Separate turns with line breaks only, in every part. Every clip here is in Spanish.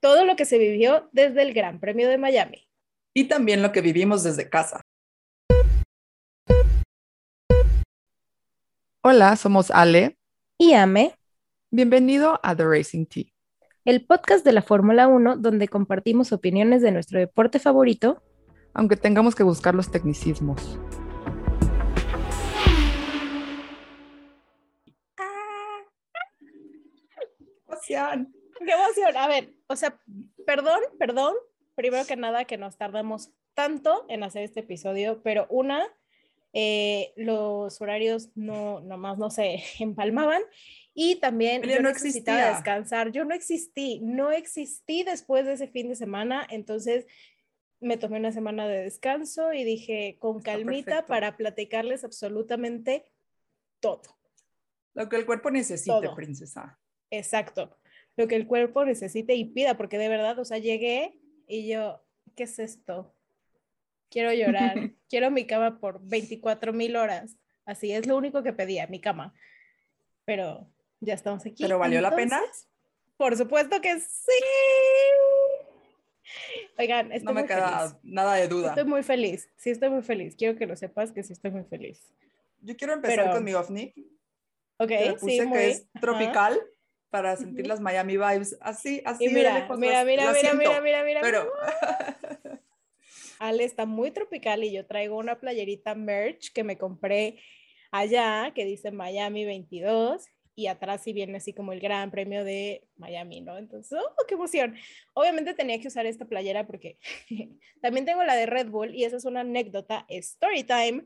todo lo que se vivió desde el Gran Premio de Miami.
Y también lo que vivimos desde casa. Hola, somos Ale
y Ame.
Bienvenido a The Racing Tea,
el podcast de la Fórmula 1 donde compartimos opiniones de nuestro deporte favorito,
aunque tengamos que buscar los tecnicismos.
emoción! ¡Qué emoción! A ver, o sea, perdón, perdón, primero que nada que nos tardamos tanto en hacer este episodio, pero una, eh, los horarios no, nomás no se empalmaban y también yo no necesitaba descansar. Yo no existí, no existí después de ese fin de semana, entonces me tomé una semana de descanso y dije con calmita para platicarles absolutamente todo.
Lo que el cuerpo necesite, princesa.
Exacto, lo que el cuerpo necesite y pida, porque de verdad, o sea, llegué y yo, ¿qué es esto? Quiero llorar, quiero mi cama por 24 mil horas. Así es lo único que pedía, mi cama. Pero ya estamos aquí.
¿Pero valió la pena?
Por supuesto que sí. Oigan, estoy
no me queda nada de duda.
Estoy muy feliz. Sí, estoy muy feliz. Quiero que lo sepas que sí estoy muy feliz.
Yo quiero empezar con mi ovni.
Ok, sí,
muy... que es tropical para sentir las Miami vibes así, así.
mira, mira, mira, mira, mira, mira, mira, Pero... Ale está muy tropical y yo traigo una playerita merch que me compré allá que dice Miami 22 y atrás sí viene así como el gran premio de Miami, ¿no? Entonces, ¡oh, qué emoción! Obviamente tenía que usar esta playera porque también tengo la de Red Bull y esa es una anécdota, story time,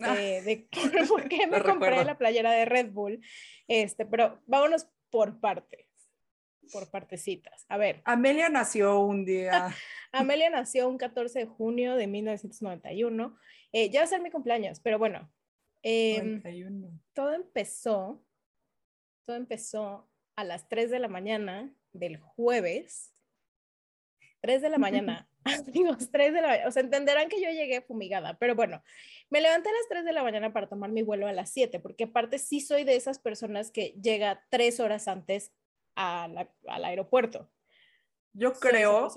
ah. eh, de por qué me compré la playera de Red Bull. Este, pero vámonos por partes, por partecitas. A ver.
Amelia nació un día.
Amelia nació un 14 de junio de 1991. Eh, ya va a ser mi cumpleaños, pero bueno. Em, todo empezó, todo empezó a las 3 de la mañana del jueves. 3 de la mañana. Amigos, 3 de la mañana. O sea, entenderán que yo llegué fumigada, pero bueno, me levanté a las 3 de la mañana para tomar mi vuelo a las 7, porque aparte sí soy de esas personas que llega tres horas antes al aeropuerto.
Yo creo,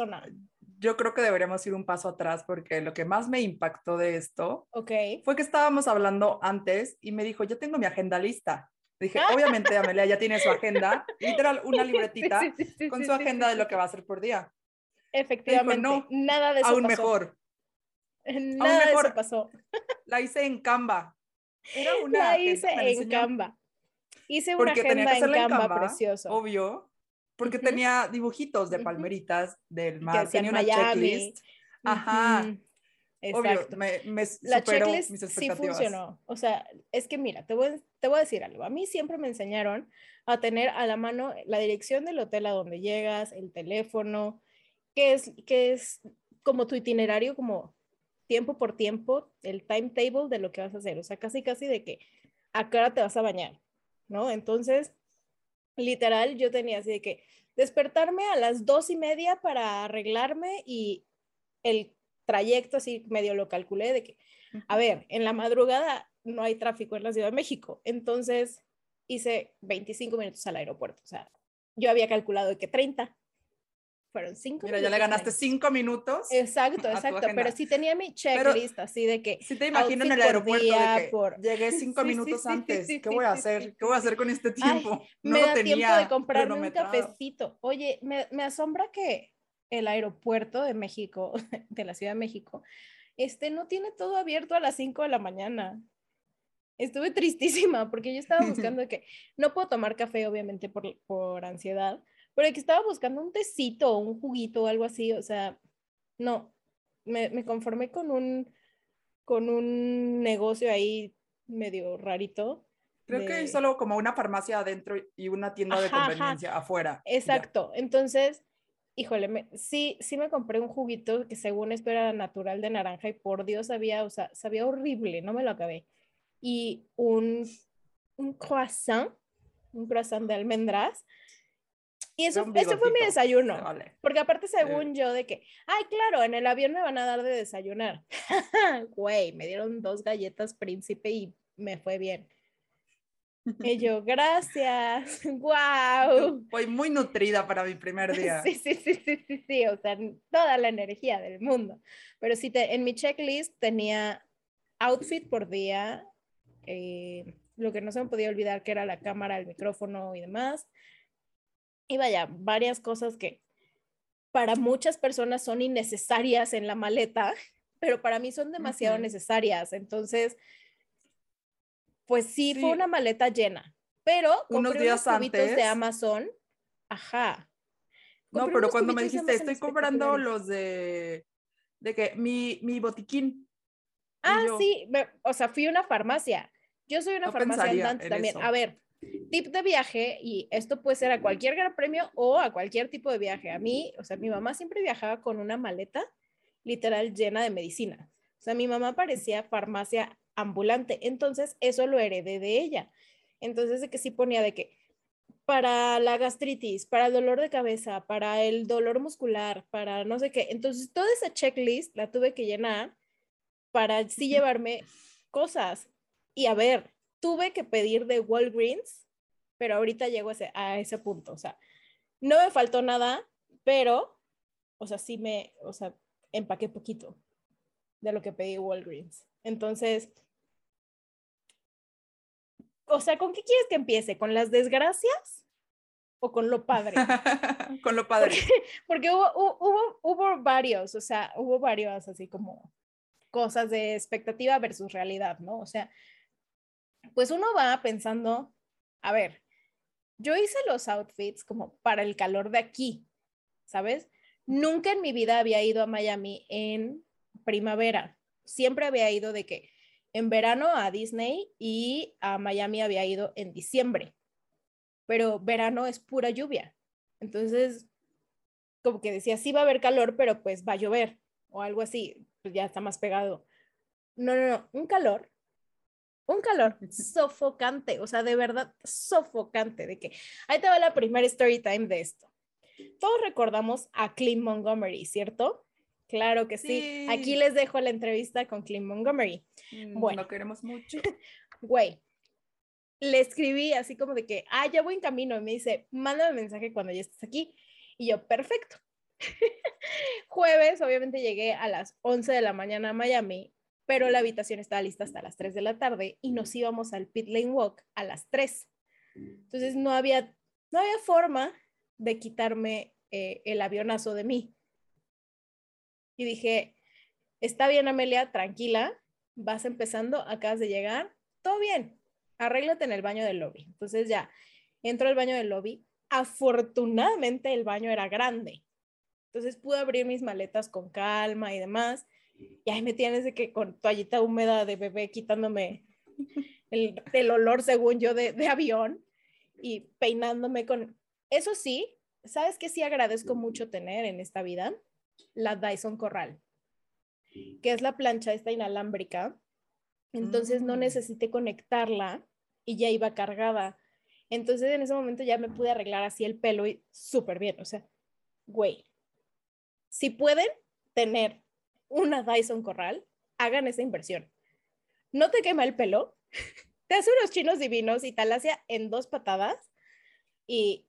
yo creo que deberíamos ir un paso atrás porque lo que más me impactó de esto
okay.
fue que estábamos hablando antes y me dijo, yo tengo mi agenda lista. Dije, obviamente Amelia ya tiene su agenda, literal, una libretita con su agenda de lo que va a hacer por día.
Efectivamente, no, nada de eso
aún mejor.
Nada de eso pasó.
La hice en Canva.
Era una la hice en Canva. Hice una agenda en Canva, precioso.
Obvio, porque tenía dibujitos de palmeritas del mar, tenía una checklist. Ajá. Exacto. Obvio, me, me la checklist sí funcionó.
O sea, es que mira, te voy, te voy a decir algo. A mí siempre me enseñaron a tener a la mano la dirección del hotel a donde llegas, el teléfono, que es, que es como tu itinerario, como tiempo por tiempo el timetable de lo que vas a hacer, o sea, casi casi de que a qué hora te vas a bañar, ¿no? Entonces, literal, yo tenía así de que despertarme a las dos y media para arreglarme y el trayecto así medio lo calculé de que, a ver, en la madrugada no hay tráfico en la Ciudad de México, entonces hice 25 minutos al aeropuerto, o sea, yo había calculado de que 30, fueron cinco
Mira, ya le ganaste cinco minutos.
Exacto, exacto. Pero sí tenía mi checklist así de que.
Sí, te imagino en el aeropuerto de que llegué cinco minutos antes. ¿Qué voy a hacer? ¿Qué voy a hacer con este tiempo?
no me da tiempo de comprarme un cafecito. Oye, me, me asombra que el aeropuerto de México, de la Ciudad de México, este no tiene todo abierto a las 5 de la mañana. Estuve tristísima porque yo estaba buscando que no puedo tomar café, obviamente, por, por ansiedad, pero que estaba buscando un tecito o un juguito o algo así, o sea, no, me, me conformé con un, con un negocio ahí medio rarito.
Creo que hay solo como una farmacia adentro y una tienda de conveniencia afuera.
Exacto, entonces, híjole, sí, sí me compré un juguito que según esto era natural de naranja y por Dios sabía, o sea, sabía horrible, no me lo acabé. Y un, un croissant, un croissant de almendras, y eso, fue mi desayuno. Porque aparte, según yo, de que, ay, claro, en el avión me van a dar de desayunar. Güey, me dieron dos galletas príncipe y me fue bien. Y yo, gracias, wow.
Voy muy nutrida para mi primer día.
Sí, sí, sí, sí, sí, sí, o sea, toda la energía del mundo. Pero sí, te, en mi checklist tenía outfit por día, eh, lo que no se me podía olvidar que era la cámara, el micrófono y demás. Y vaya, varias cosas que para muchas personas son innecesarias en la maleta, pero para mí son demasiado necesarias. Entonces, pues sí, fue una maleta llena, pero
unos días unos antes
de Amazon, ajá.
no, pero cuando me dijiste, estoy comprando los de, de que mi, mi botiquín.
Ah, sí, o sea, fui a una farmacia. Yo soy una farmacia andante también. A ver, tip de viaje, y esto puede ser a cualquier gran premio o a cualquier tipo de viaje. A mí, o sea, mi mamá siempre viajaba con una maleta literal llena de medicina. O sea, mi mamá parecía farmacia ambulante, entonces eso lo heredé de ella. Entonces, de que sí ponía de que para la gastritis, para el dolor de cabeza, para el dolor muscular, para no sé qué. Entonces, toda esa checklist la tuve que llenar para sí llevarme cosas. Y a ver, tuve que pedir de Walgreens, pero ahorita llego a ese, a ese punto. O sea, no me faltó nada, pero, o sea, sí me, o sea, empaqué poquito de lo que pedí Walgreens. Entonces, o sea, ¿con qué quieres que empiece? ¿Con las desgracias o con lo padre?
con lo padre.
Porque, hubo, hubo, hubo varios, o sea, hubo varios así como cosas de expectativa versus realidad, ¿no? O sea, pues uno va pensando, a ver, yo hice los outfits como para el calor de aquí, ¿sabes? Nunca en mi vida había ido a Miami en primavera. Siempre había ido de que en verano a Disney y a Miami había ido en diciembre. Pero verano es pura lluvia. Entonces, como que decía, sí va a haber calor, pero pues va a llover o algo así, pues ya está más pegado. No, no, no, un calor, un calor sofocante, o sea, de verdad sofocante, de que ahí te va la primera story time de esto. Todos recordamos a Clint Montgomery, ¿cierto? Claro que sí. Aquí les dejo la entrevista con Clint Montgomery.
Mm, bueno. Lo queremos mucho.
Güey, le escribí así como de que, ah, ya voy en camino. Y me dice, mándame mensaje cuando ya estés aquí. Y yo, perfecto. Jueves, obviamente llegué a las 11 de la mañana a Miami, pero la habitación estaba lista hasta las 3 de la tarde y nos íbamos al Pit Lane Walk a las 3. Entonces no había, no había forma de quitarme eh, el avionazo de mí. Y dije, está bien Amelia, tranquila, vas empezando, acabas de llegar, todo bien, arréglate en el baño del lobby. Entonces ya, entro al baño del lobby, afortunadamente el baño era grande, entonces pude abrir mis maletas con calma y demás. Y ahí me tienes de que con toallita húmeda de bebé quitándome el, el olor, según yo, de, de, avión y peinándome con... Eso sí, ¿sabes qué sí agradezco mucho tener en esta vida? La Dyson Corral, que es la plancha esta inalámbrica. Entonces no mm. necesité conectarla y ya iba cargada. Entonces en ese momento ya me pude arreglar así el pelo y súper bien. O sea, güey, si pueden tener una Dyson Corral, hagan esa inversión. No te quema el pelo, te hace unos chinos divinos y talacia en dos patadas y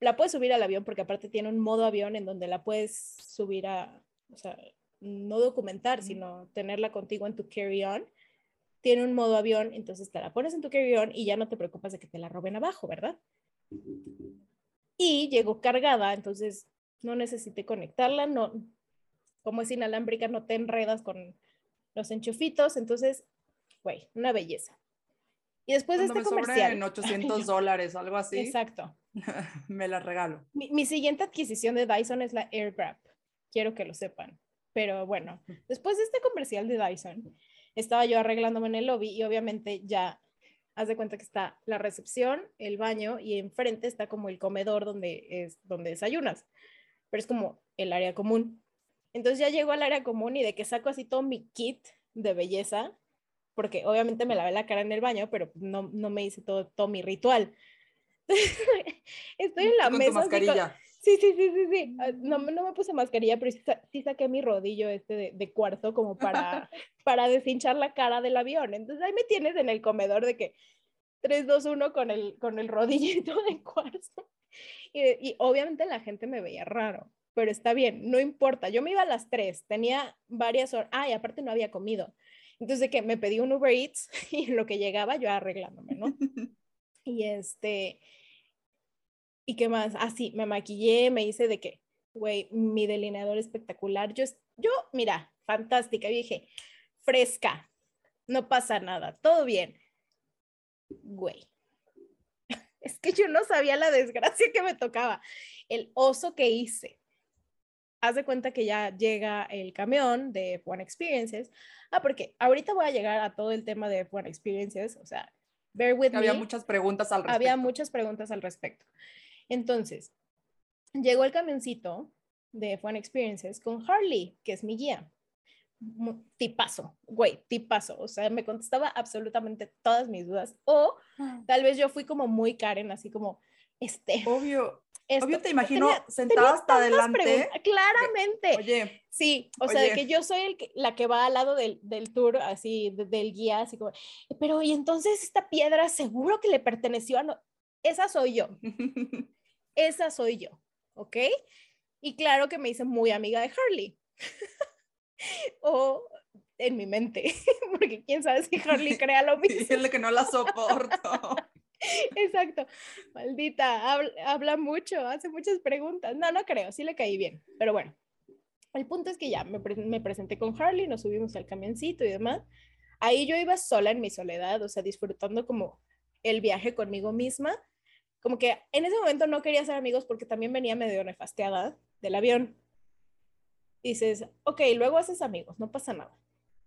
la puedes subir al avión porque aparte tiene un modo avión en donde la puedes subir a, o sea, no documentar, sino tenerla contigo en tu carry-on. Tiene un modo avión, entonces te la pones en tu carry-on y ya no te preocupas de que te la roben abajo, ¿verdad? Y llegó cargada, entonces no necesité conectarla, no, como es inalámbrica, no te enredas con los enchufitos, entonces, güey, una belleza. Y después de este me comercial.
en 800 dólares, algo así.
Exacto.
me la regalo.
Mi, mi, siguiente adquisición de Dyson es la AirGrab. Quiero que lo sepan. Pero bueno, después de este comercial de Dyson, estaba yo arreglándome en el lobby y obviamente ya haz de cuenta que está la recepción, el baño y enfrente está como el comedor donde es donde desayunas pero es como el área común. Entonces ya llego al área común y de que saco así todo mi kit de belleza, porque obviamente me lavé la cara en el baño, pero no, no me hice todo, todo mi ritual. Estoy en la mesa.
mascarilla.
Sí, sí, sí, sí, sí. Ah, no, no me puse mascarilla, pero sí, saqué mi rodillo este de, de cuarzo como para, para deshinchar la cara del avión. Entonces ahí me tienes en el comedor de que 3, 2, 1 con el, con el rodillito de cuarzo. Y, y, obviamente la gente me veía raro, pero está bien, no importa. Yo me iba a las 3, tenía varias horas. Ah, y aparte no había comido. Entonces, que me pedí un Uber Eats y en lo que llegaba yo arreglándome, ¿no? y este, ¿y qué más? Ah, sí, me maquillé, me hice de qué, güey, mi delineador espectacular. Yo, yo, mira, fantástica. Y dije, fresca, no pasa nada, todo bien. Güey, es que yo no sabía la desgracia que me tocaba, el oso que hice. Haz de cuenta que ya llega el camión de One Experiences. Ah, porque ahorita voy a llegar a todo el tema de One Experiences, o sea, bear with
Había muchas preguntas al respecto.
Había muchas preguntas al respecto. Entonces, llegó el camioncito de One Experiences con Harley, que es mi guía tipazo, güey, tipazo. O sea, me contestaba absolutamente todas mis dudas. O ah. tal vez yo fui como muy Karen, así como, este.
Obvio. Obvio te imagino sentada hasta adelante.
Claramente. Oye. Sí, o sea, de que yo soy el la que va al lado del, del tour, así, del guía, así como, pero y entonces esta piedra seguro que le perteneció a... No? Esa soy yo. Esa soy yo, ¿ok? Y claro que me hice muy amiga de Harley. o en mi mente, porque quién sabe si Harley crea lo mismo.
Decirle que no la soporto.
Exacto, maldita, habla, mucho, hace muchas preguntas. No, no creo, sí le caí bien, pero bueno. El punto es que ya me, presenté con Harley, nos subimos al camioncito y demás. Ahí yo iba sola en mi soledad, o sea, disfrutando como el viaje conmigo misma. Como que en ese momento no quería ser amigos porque también venía medio nefasteada del avión dices, ok, luego haces amigos, no pasa nada.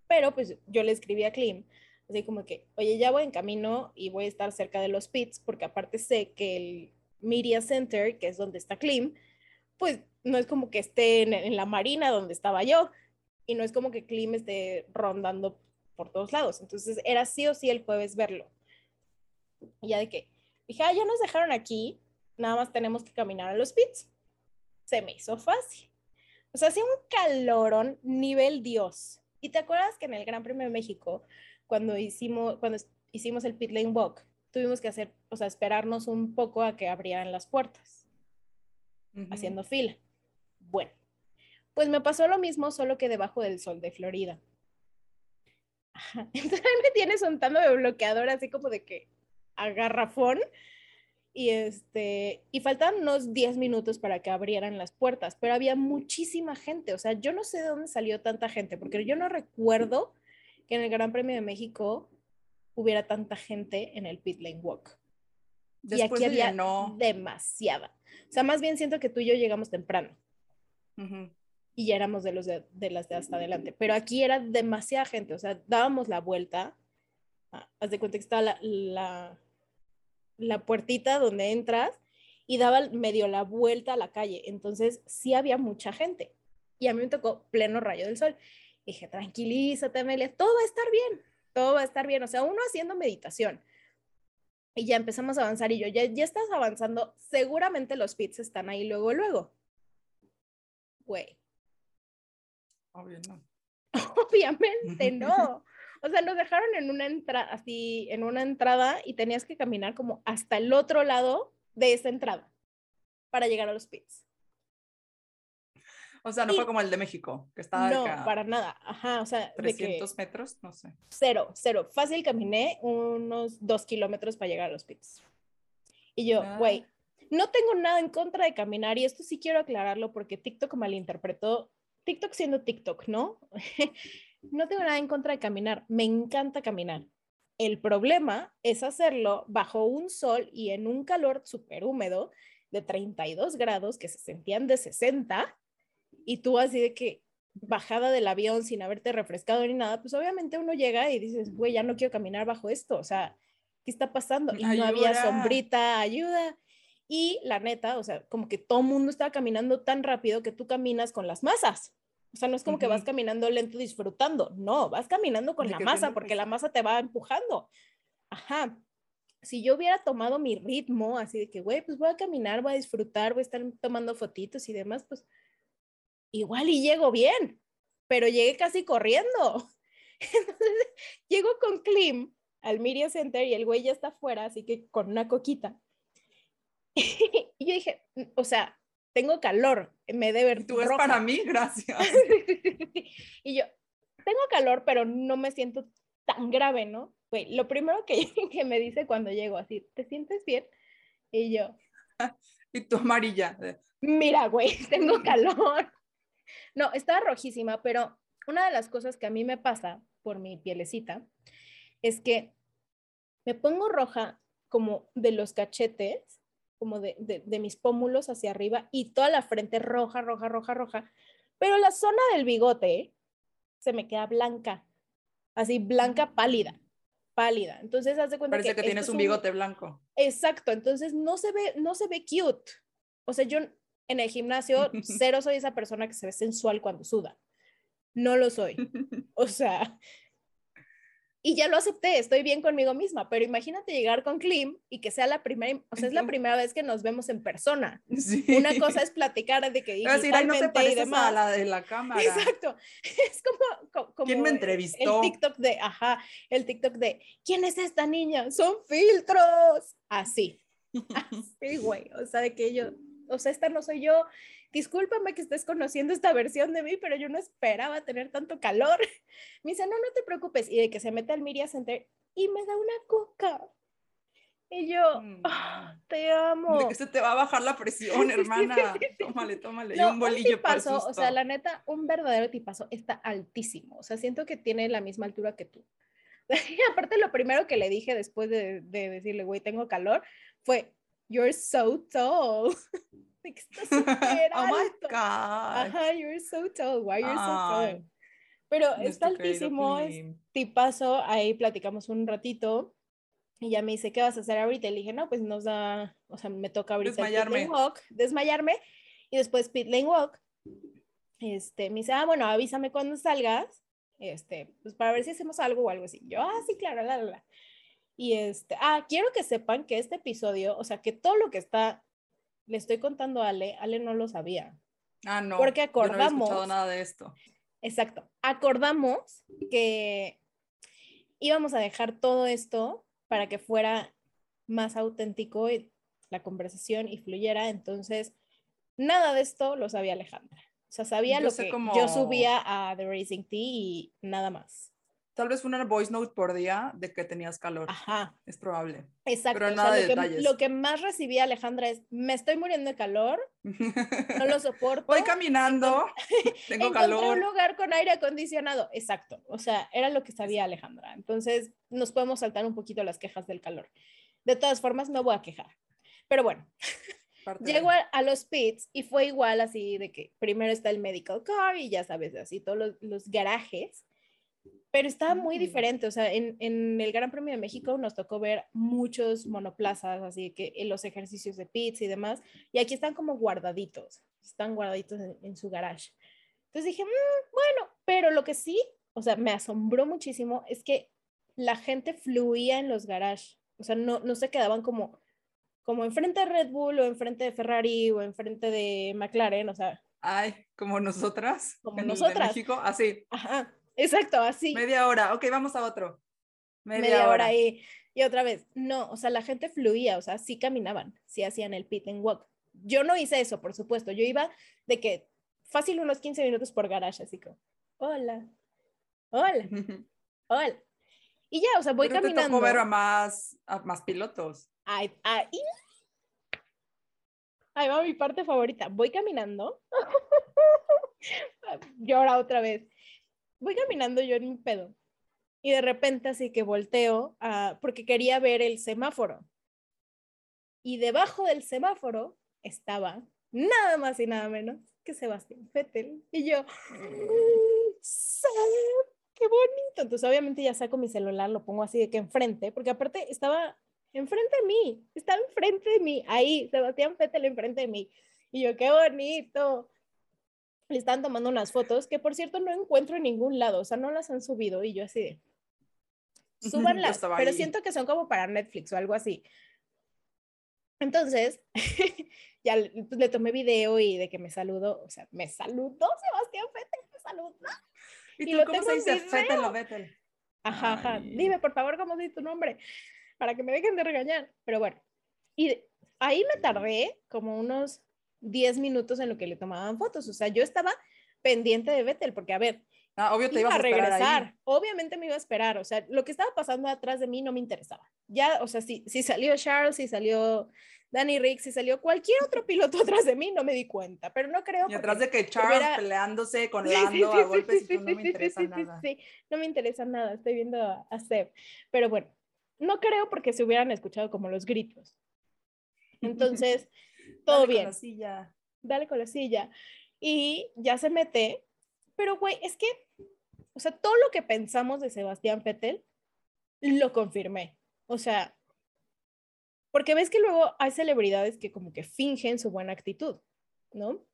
Pero pues yo le escribí a Klim, así como que, oye, ya voy en camino y voy a estar cerca de los pits, porque aparte sé que el Media Center, que es donde está Klim, pues no es como que esté en, la marina donde estaba yo, y no es como que Klim esté rondando por todos lados. Entonces era sí o sí el jueves verlo. Y ya de que, dije, ah, ya nos dejaron aquí, nada más tenemos que caminar a los pits. Se me hizo fácil. O sea, hacía un calorón nivel Dios. ¿Y te acuerdas que en el Gran Premio de México, cuando hicimos, cuando hicimos el pit lane walk, tuvimos que hacer, o sea, esperarnos un poco a que abrieran las puertas, haciendo fila? Bueno, pues me pasó lo mismo, solo que debajo del sol de Florida. Entonces me tienes untando de bloqueador, así como de que a garrafón y, este, y faltaban unos 10 minutos para que abrieran las puertas, pero había muchísima gente, o sea, yo no sé de dónde salió tanta gente, porque yo no recuerdo que en el Gran Premio de México hubiera tanta gente en el pit lane walk. y aquí había demasiada. O sea, más bien siento que tú y yo llegamos temprano. Y ya éramos de los de, las de hasta adelante. Pero aquí era demasiada gente. O sea, dábamos la vuelta. Ah, haz de cuenta que estaba la la puertita donde entras y daba medio la vuelta a la calle. Entonces sí había mucha gente. Y a mí me tocó pleno rayo del sol. Dije, tranquilízate, Amelia, todo va a estar bien, todo va a estar bien. O sea, uno haciendo meditación. Y ya empezamos a avanzar y yo, ya, ya estás avanzando, seguramente los pits están ahí luego, luego. Güey. Obviamente no. O sea, nos dejaron en una entrada, así, en una entrada y tenías que caminar como hasta el otro lado de esa entrada para llegar a los pits.
O sea, no fue como el de México, que estaba
No, para nada. Ajá, o sea.
300 metros, no sé.
Cero, cero. Fácil caminé unos dos kilómetros para llegar a los pits. Y yo, ah. güey, no tengo nada en contra de caminar y esto sí quiero aclararlo porque TikTok malinterpretó, TikTok siendo TikTok, ¿no? no tengo nada en contra de caminar, me encanta caminar. El problema es hacerlo bajo un sol y en un calor súper húmedo de 32 grados que se sentían de 60 y tú así de que bajada del avión sin haberte refrescado ni nada, pues obviamente uno llega y dices, güey, ya no quiero caminar bajo esto, o sea, ¿qué está pasando? Y no había sombrita, ayuda. Y la neta, o sea, como que todo el mundo estaba caminando tan rápido que tú caminas con las masas. O sea, no es como que vas caminando lento disfrutando, no, vas caminando con la masa porque la masa te va empujando. Ajá. Si yo hubiera tomado mi ritmo, así de que, güey, pues voy a caminar, voy a disfrutar, voy a estar tomando fotitos y demás, pues igual y llego bien, pero llegué casi corriendo. Entonces, llego con Klim, al Media Center y el güey ya está afuera, así que con una coquita. y yo dije, o sea, tengo calor, me debe
Tú es para mí, gracias.
y yo, tengo calor, pero no me siento tan grave, ¿no? Güey, lo primero que, que me dice cuando llego así, ¿te sientes bien? Y yo.
y tú amarilla.
Mira, güey, tengo calor. No, estaba rojísima, pero una de las cosas que a mí me pasa por mi pielecita es que me pongo roja como de los cachetes, como de, de, mis pómulos hacia arriba y toda la frente roja, roja, roja, roja, pero la zona del bigote se me queda blanca, así blanca pálida, pálida. Entonces, haz de cuenta
Parece que, tienes un bigote blanco.
Exacto, entonces no se ve, no se ve cute. O sea, yo en el gimnasio cero soy esa persona que se ve sensual cuando suda. No lo soy. O sea, y ya lo acepté, estoy bien conmigo misma, pero imagínate llegar con Klim y que sea la primera, o sea, es la primera vez que nos vemos en persona. Una cosa es platicar de que
digitalmente no te pareces a la de la cámara.
Exacto. Es como, como
¿Quién me entrevistó?
El TikTok de, ajá, el TikTok de, ¿quién es esta niña? Son filtros. Así. Así, güey. O sea, de que yo, o sea, esta no soy yo, discúlpame que estés conociendo esta versión de mí, pero yo no esperaba tener tanto calor. Me dice, no, no te preocupes. Y de que se mete al Media Center y me da una coca. Y yo, ah, te amo.
De que se te va a bajar la presión, hermana. tómale, tómale. y un bolillo
para O sea, la neta, un verdadero tipazo está altísimo. O sea, siento que tiene la misma altura que tú. Y aparte, lo primero que le dije después de, de decirle, güey, tengo calor, fue, you're so tall. estás súper
Oh my God.
Ajá, you're so tall. Why you're so tall? Pero está altísimo, es tipazo. Ahí platicamos un ratito. Y ya me dice, ¿qué vas a hacer ahorita? Y le dije, no, pues nos da, o sea, me toca ahorita
desmayarme.
walk, desmayarme. Y después pit lane walk. Este, me dice, ah, bueno, avísame cuando salgas. Este, pues para ver si hacemos algo o algo así. Yo, ah, sí, claro, la, la, la. Y este, ah, quiero que sepan que este episodio, o sea, que todo lo que está le estoy contando a Ale, Ale no lo sabía.
Ah, no.
Porque acordamos.
no nada de esto.
Exacto. Acordamos que íbamos a dejar todo esto para que fuera más auténtico y la conversación y fluyera. Entonces, nada de esto lo sabía Alejandra. O sea, sabía lo que yo subía a The Racing Tea y nada más
tal vez una voice note por día de que tenías calor.
Ajá.
Es probable.
Exacto. Pero nada de lo, que, lo que más recibí Alejandra es, me estoy muriendo de calor, no lo soporto.
Voy caminando, tengo calor.
un lugar con aire acondicionado. Exacto. O sea, era lo que sabía Alejandra. Entonces, nos podemos saltar un poquito las quejas del calor. De todas formas, no voy a quejar. Pero bueno. Llego a, los pits y fue igual así de que primero está el medical car y ya sabes, así todos los, los garajes pero estaba muy diferente, o sea, en, en, el Gran Premio de México nos tocó ver muchos monoplazas, así que en los ejercicios de pits y demás, y aquí están como guardaditos, están guardaditos en, su garage. Entonces dije, mm, bueno, pero lo que sí, o sea, me asombró muchísimo es que la gente fluía en los garages, o sea, no, no se quedaban como, como enfrente de Red Bull o enfrente de Ferrari o enfrente de McLaren, o sea.
Ay, como nosotras.
Como nosotras.
En México, así.
Ajá Exacto, así.
Media hora, ok, vamos a otro.
Media, hora. y, y otra vez, no, o sea, la gente fluía, o sea, sí caminaban, sí hacían el pit and walk. Yo no hice eso, por supuesto, yo iba de que fácil unos 15 minutos por garage, así como, hola, hola, hola. Y ya, o sea, voy caminando. Te
tocó ver a más, a más pilotos.
Ay, ahí va mi parte favorita. Voy caminando. Llora otra vez voy caminando yo en mi pedo y de repente así que volteo porque quería ver el semáforo. Y debajo del semáforo estaba nada más y nada menos que Sebastián Vettel. Y yo, ¡qué bonito! Entonces obviamente ya saco mi celular, lo pongo así de que enfrente, porque aparte estaba enfrente de mí, estaba enfrente de mí, ahí, Sebastián Vettel enfrente de mí. Y yo, qué bonito le están tomando unas fotos que por cierto no encuentro en ningún lado, o sea, no las han subido y yo así de, súbanlas, pero siento que son como para Netflix o algo así. Entonces, ya pues, le tomé video y de que me saludó, o sea, me saludó Sebastián Vettel, me saludó.
¿Y, tú cómo se dice Vettel o Vettel?
Ajá, ajá. Dime, por favor, cómo es tu nombre, para que me dejen de regañar. Pero bueno, y ahí me tardé como unos 10 minutos en lo que le tomaban fotos. O sea, yo estaba pendiente de Vettel, porque a ver,
ah, obvio te iba a, regresar.
Obviamente me iba a esperar. O sea, lo que estaba pasando atrás de mí no me interesaba. Ya, o sea, si, si salió Charles, si salió Danny Rick, si salió cualquier otro piloto atrás de mí, no me di cuenta, pero no creo.
Y atrás de que Charles peleándose con Lando a golpes y no me interesa nada.
Sí, no me interesa nada, estoy viendo a, a Seb. Pero bueno, no creo porque se hubieran escuchado como los gritos. Entonces, todo Dale bien. Con la
silla.
Dale con la silla. Y ya se mete, pero güey, es que, o sea, todo lo que pensamos de Sebastián Vettel, lo confirmé. O sea, porque ves que luego hay celebridades que como que fingen su buena actitud, ¿no?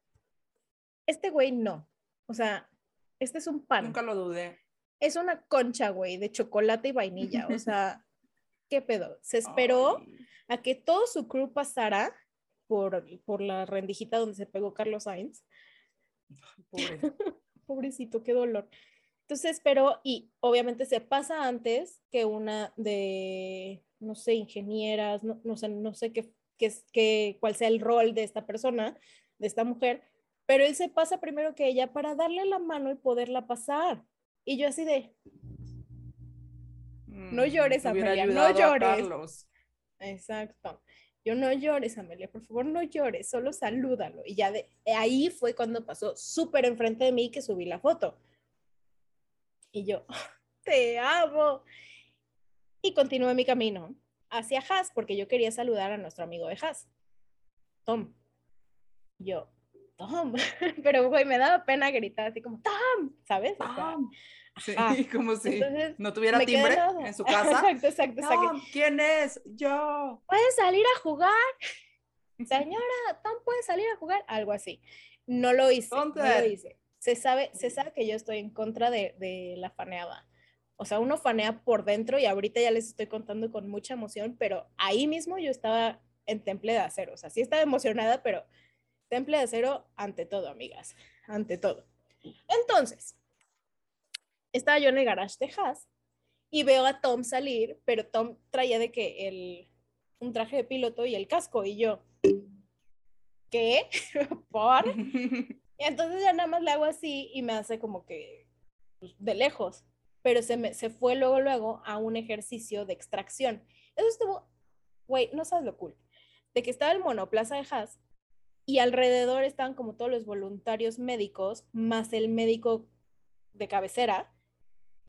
Este güey no. O sea, este es un pan.
Nunca lo dudé.
Es una concha, güey, de chocolate y vainilla. O sea, ¿qué pedo? Se esperó a que todo su crew pasara por, por la rendijita donde se pegó Carlos Sainz. Pobre. Pobrecito, qué dolor. Entonces esperó y obviamente se pasa antes que una de no sé, ingenieras, no, no sé, no sé qué, qué, qué, cuál sea el rol de esta persona, de esta mujer, pero él se pasa primero que ella para darle la mano y poderla pasar. Y yo así de, no mm, llores, Amelia, no llores. Exacto. Yo no llores, Amelia, por favor, no llores, solo salúdalo. Y ya de ahí fue cuando pasó súper enfrente de mí que subí la foto. Y yo, te amo y continué mi camino hacia Haas porque yo quería saludar a nuestro amigo de Haas, Tom. Yo, Tom, pero güey, me daba pena gritar así como, Tom, ¿sabes?
Tom. Sí, como si no tuviera timbre en su casa.
exacto, exacto,
¿quién es? Yo.
¿Puedes salir a jugar? Señora, Tom puede salir a jugar, algo así. No lo hice, no lo hice. Se sabe, se sabe que yo estoy en contra de, de la faneada. O sea, uno fanea por dentro y ahorita ya les estoy contando con mucha emoción, pero ahí mismo yo estaba en temple de acero. O sea, sí estaba emocionada, pero temple de acero ante todo, amigas, ante todo. Entonces, estaba yo en el garage de Haas y veo a Tom salir, pero Tom traía de que el, un traje de piloto y el casco y yo, ¿qué? ¿Por? Y entonces ya nada más le hago así y me hace como que pues, de lejos pero se, me, se fue luego, luego a un ejercicio de extracción. Eso estuvo, güey, no sabes lo cool, de que estaba el monoplaza de Haas y alrededor estaban como todos los voluntarios médicos, más el médico de cabecera,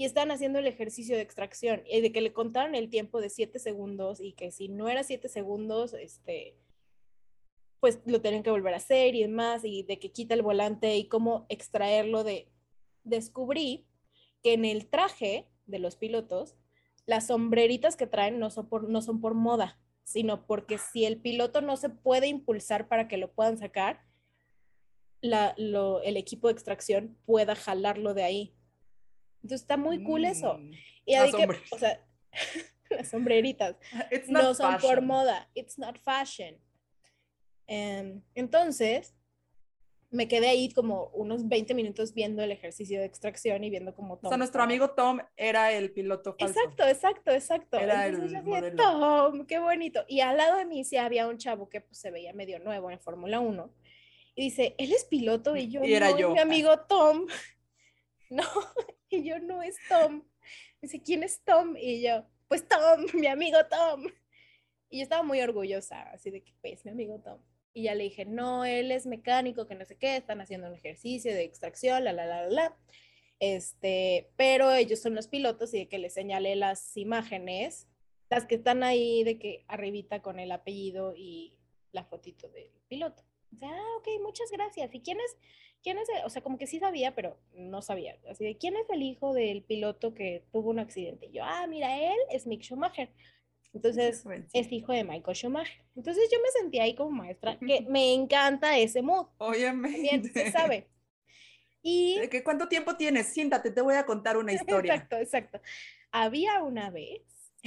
y están haciendo el ejercicio de extracción, y de que le contaron el tiempo de siete segundos y que si no era siete segundos, este, pues lo tienen que volver a hacer y demás, y de que quita el volante y cómo extraerlo de... Descubrí que en el traje de los pilotos, las sombreritas que traen no son por, no son por moda, sino porque si el piloto no se puede impulsar para que lo puedan sacar, la, el equipo de extracción pueda jalarlo de ahí. Entonces está muy cool eso. Mm, y las, que, o sea, las sombreritas no son por moda, it's not fashion. Em, entonces, me quedé ahí como unos 20 minutos viendo el ejercicio de extracción y viendo cómo
Tom. O sea, nuestro amigo Tom era el piloto falso.
Exacto, exacto, exacto. Era el Tom, qué bonito. Y al lado de mí sí había un chavo que pues, se veía medio nuevo en Fórmula 1. Y dice, él es piloto y yo, y era yo. mi amigo Tom. No, y yo no es Tom. Dice, ¿quién es Tom? Y yo, pues Tom, mi amigo Tom. Y yo estaba muy orgullosa, así de que, pues, mi amigo Tom. Y ya le dije, no, él es mecánico, que no sé qué, están haciendo un ejercicio de extracción, la, la, la, la, Este, pero ellos son los pilotos y de que les señalé las imágenes, las que están ahí de que arribita con el apellido y la fotito del piloto. O sea, ah, ok, muchas gracias. ¿Y quién es, quién es, o sea, como que sí sabía, pero no sabía. Así de, ¿quién es el hijo del piloto que tuvo un accidente? Y yo, ah, mira, él es Mick Schumacher. Entonces, es hijo de Michael Schumacher. Entonces, yo me sentí ahí como maestra, que me encanta ese mood.
Obviamente.
se sabe.
Y... ¿De ¿Cuánto tiempo tienes? Siéntate, te voy a contar una historia.
Exacto, exacto. Había una vez...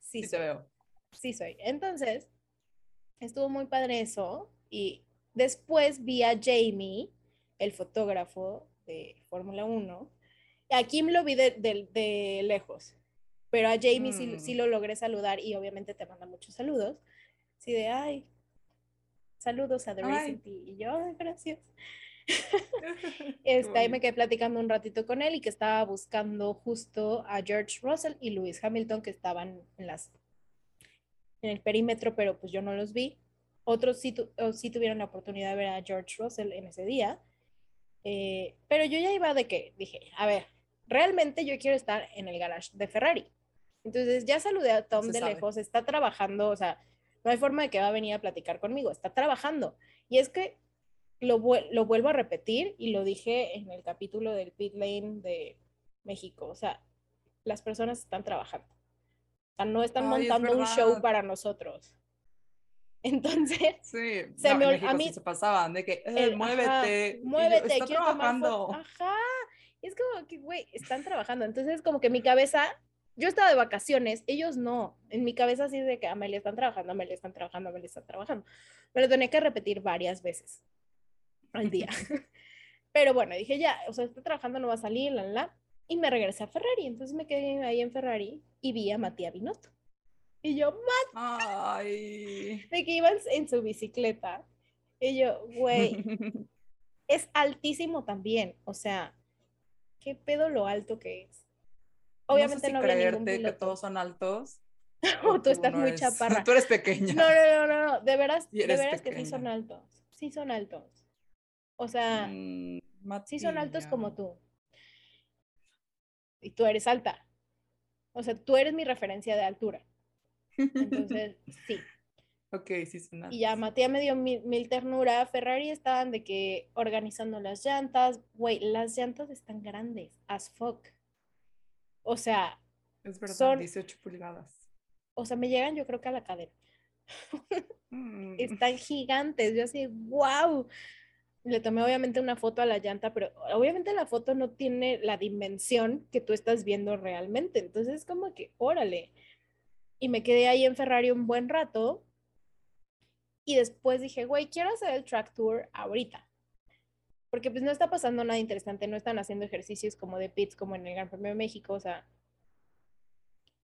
sí, sí, veo.
Sí soy. Entonces, estuvo muy padre eso. Y después vi a Jamie, el fotógrafo de Fórmula 1, A Kim lo vi de, lejos, pero a Jamie sí, mm. lo logré saludar y obviamente te manda muchos saludos. Sí, de ay, saludos a The Racing Y yo, gracias. este, ahí me quedé platicando un ratito con él y que estaba buscando justo a George Russell y Lewis Hamilton que estaban en las en el perímetro, pero pues yo no los vi. Otros sí, sí tuvieron la oportunidad de ver a George Russell en ese día. Eh, pero yo ya iba de que dije, a ver, realmente yo quiero estar en el garage de Ferrari. Entonces ya saludé a Tom de lejos, está trabajando, o sea, no hay forma de que va a venir a platicar conmigo, está trabajando. Y es que lo, lo vuelvo a repetir y lo dije en el capítulo del pit lane de México, o sea, las personas están trabajando. O sea, no están montando un show para nosotros. Entonces,
sí, se me, a mí se pasaban de que eh, muévete, muévete, está trabajando.
Ajá, es como que, güey, están trabajando. Entonces, como que mi cabeza, yo estaba de vacaciones, ellos no. En mi cabeza así de que Amelia están trabajando, Amelia están trabajando, Amelia están trabajando. Pero tenía que repetir varias veces al día. Pero bueno, dije ya, o sea, está trabajando, no va a salir, la, la. Y me regresé a Ferrari. Entonces me quedé ahí en Ferrari y vi a Matías Binotto. Y yo, Mat. Ay. De que iban en su bicicleta. Y yo, güey, es altísimo también. O sea, qué pedo lo alto que es.
Obviamente no, sé si creerte que todos son altos.
o tú, estás muy chaparra.
Tú eres pequeña.
No, no, no, no, de veras, de veras que sí son altos. Sí son altos. O sea, mm, sí son altos como tú. Y tú eres alta. O sea, tú eres mi referencia de altura. Entonces, sí.
Ok, sí son altos.
Y ya Matías me dio mil, ternura. Ferrari estaban de que organizando las llantas. Güey, las llantas están grandes, as fuck. O sea,
es verdad, son 18 pulgadas.
O sea, me llegan yo creo que a la cadera. Mm. Están gigantes. Yo así, wow le tomé obviamente una foto a la llanta, pero obviamente la foto no tiene la dimensión que tú estás viendo realmente. Entonces es como que, órale. Y me quedé ahí en Ferrari un buen rato. Y después dije, güey, quiero hacer el track tour ahorita. Porque pues no está pasando nada interesante, no están haciendo ejercicios como de pits, como en el Gran Premio de México, o sea,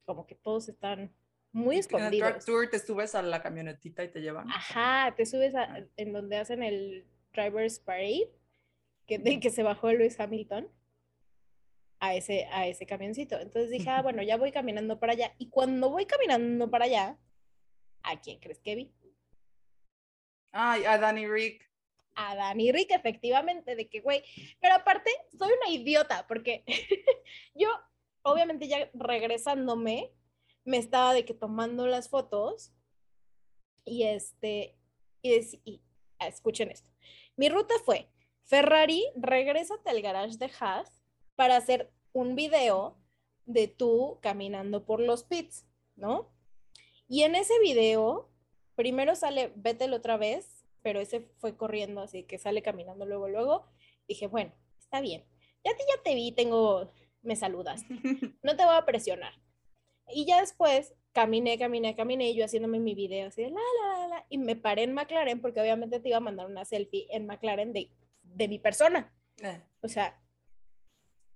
como que todos están muy escondidos. En el track
tour te subes a la camionetita y te llevan.
Ajá, te subes a, en donde hacen el Drivers Parade, que, de que se bajó Luis Hamilton a ese, a ese camioncito. Entonces dije, ah, bueno, ya voy caminando para allá. Y cuando voy caminando para allá, ¿a quién crees que vi?
Ay, a Danny Rick.
A Danny Rick, efectivamente, de que, güey. Pero aparte, soy una idiota, porque yo, obviamente, ya regresándome, me estaba de que tomando las fotos. Y este, y, y escuchen esto. Mi ruta fue Ferrari, regrésate al garage de Haas para hacer un video de tú caminando por los pits, ¿no? Y en ese video, primero sale Vettel otra vez, pero ese fue corriendo, así que sale caminando luego, luego. Dije, bueno, está bien. Ya te, ya te vi, tengo, me saludas. No te voy a presionar. Y ya después caminé, caminé, caminé, y yo haciéndome mi video así de la, la, la, y me paré en McLaren porque obviamente te iba a mandar una selfie en McLaren de, de mi persona. O sea,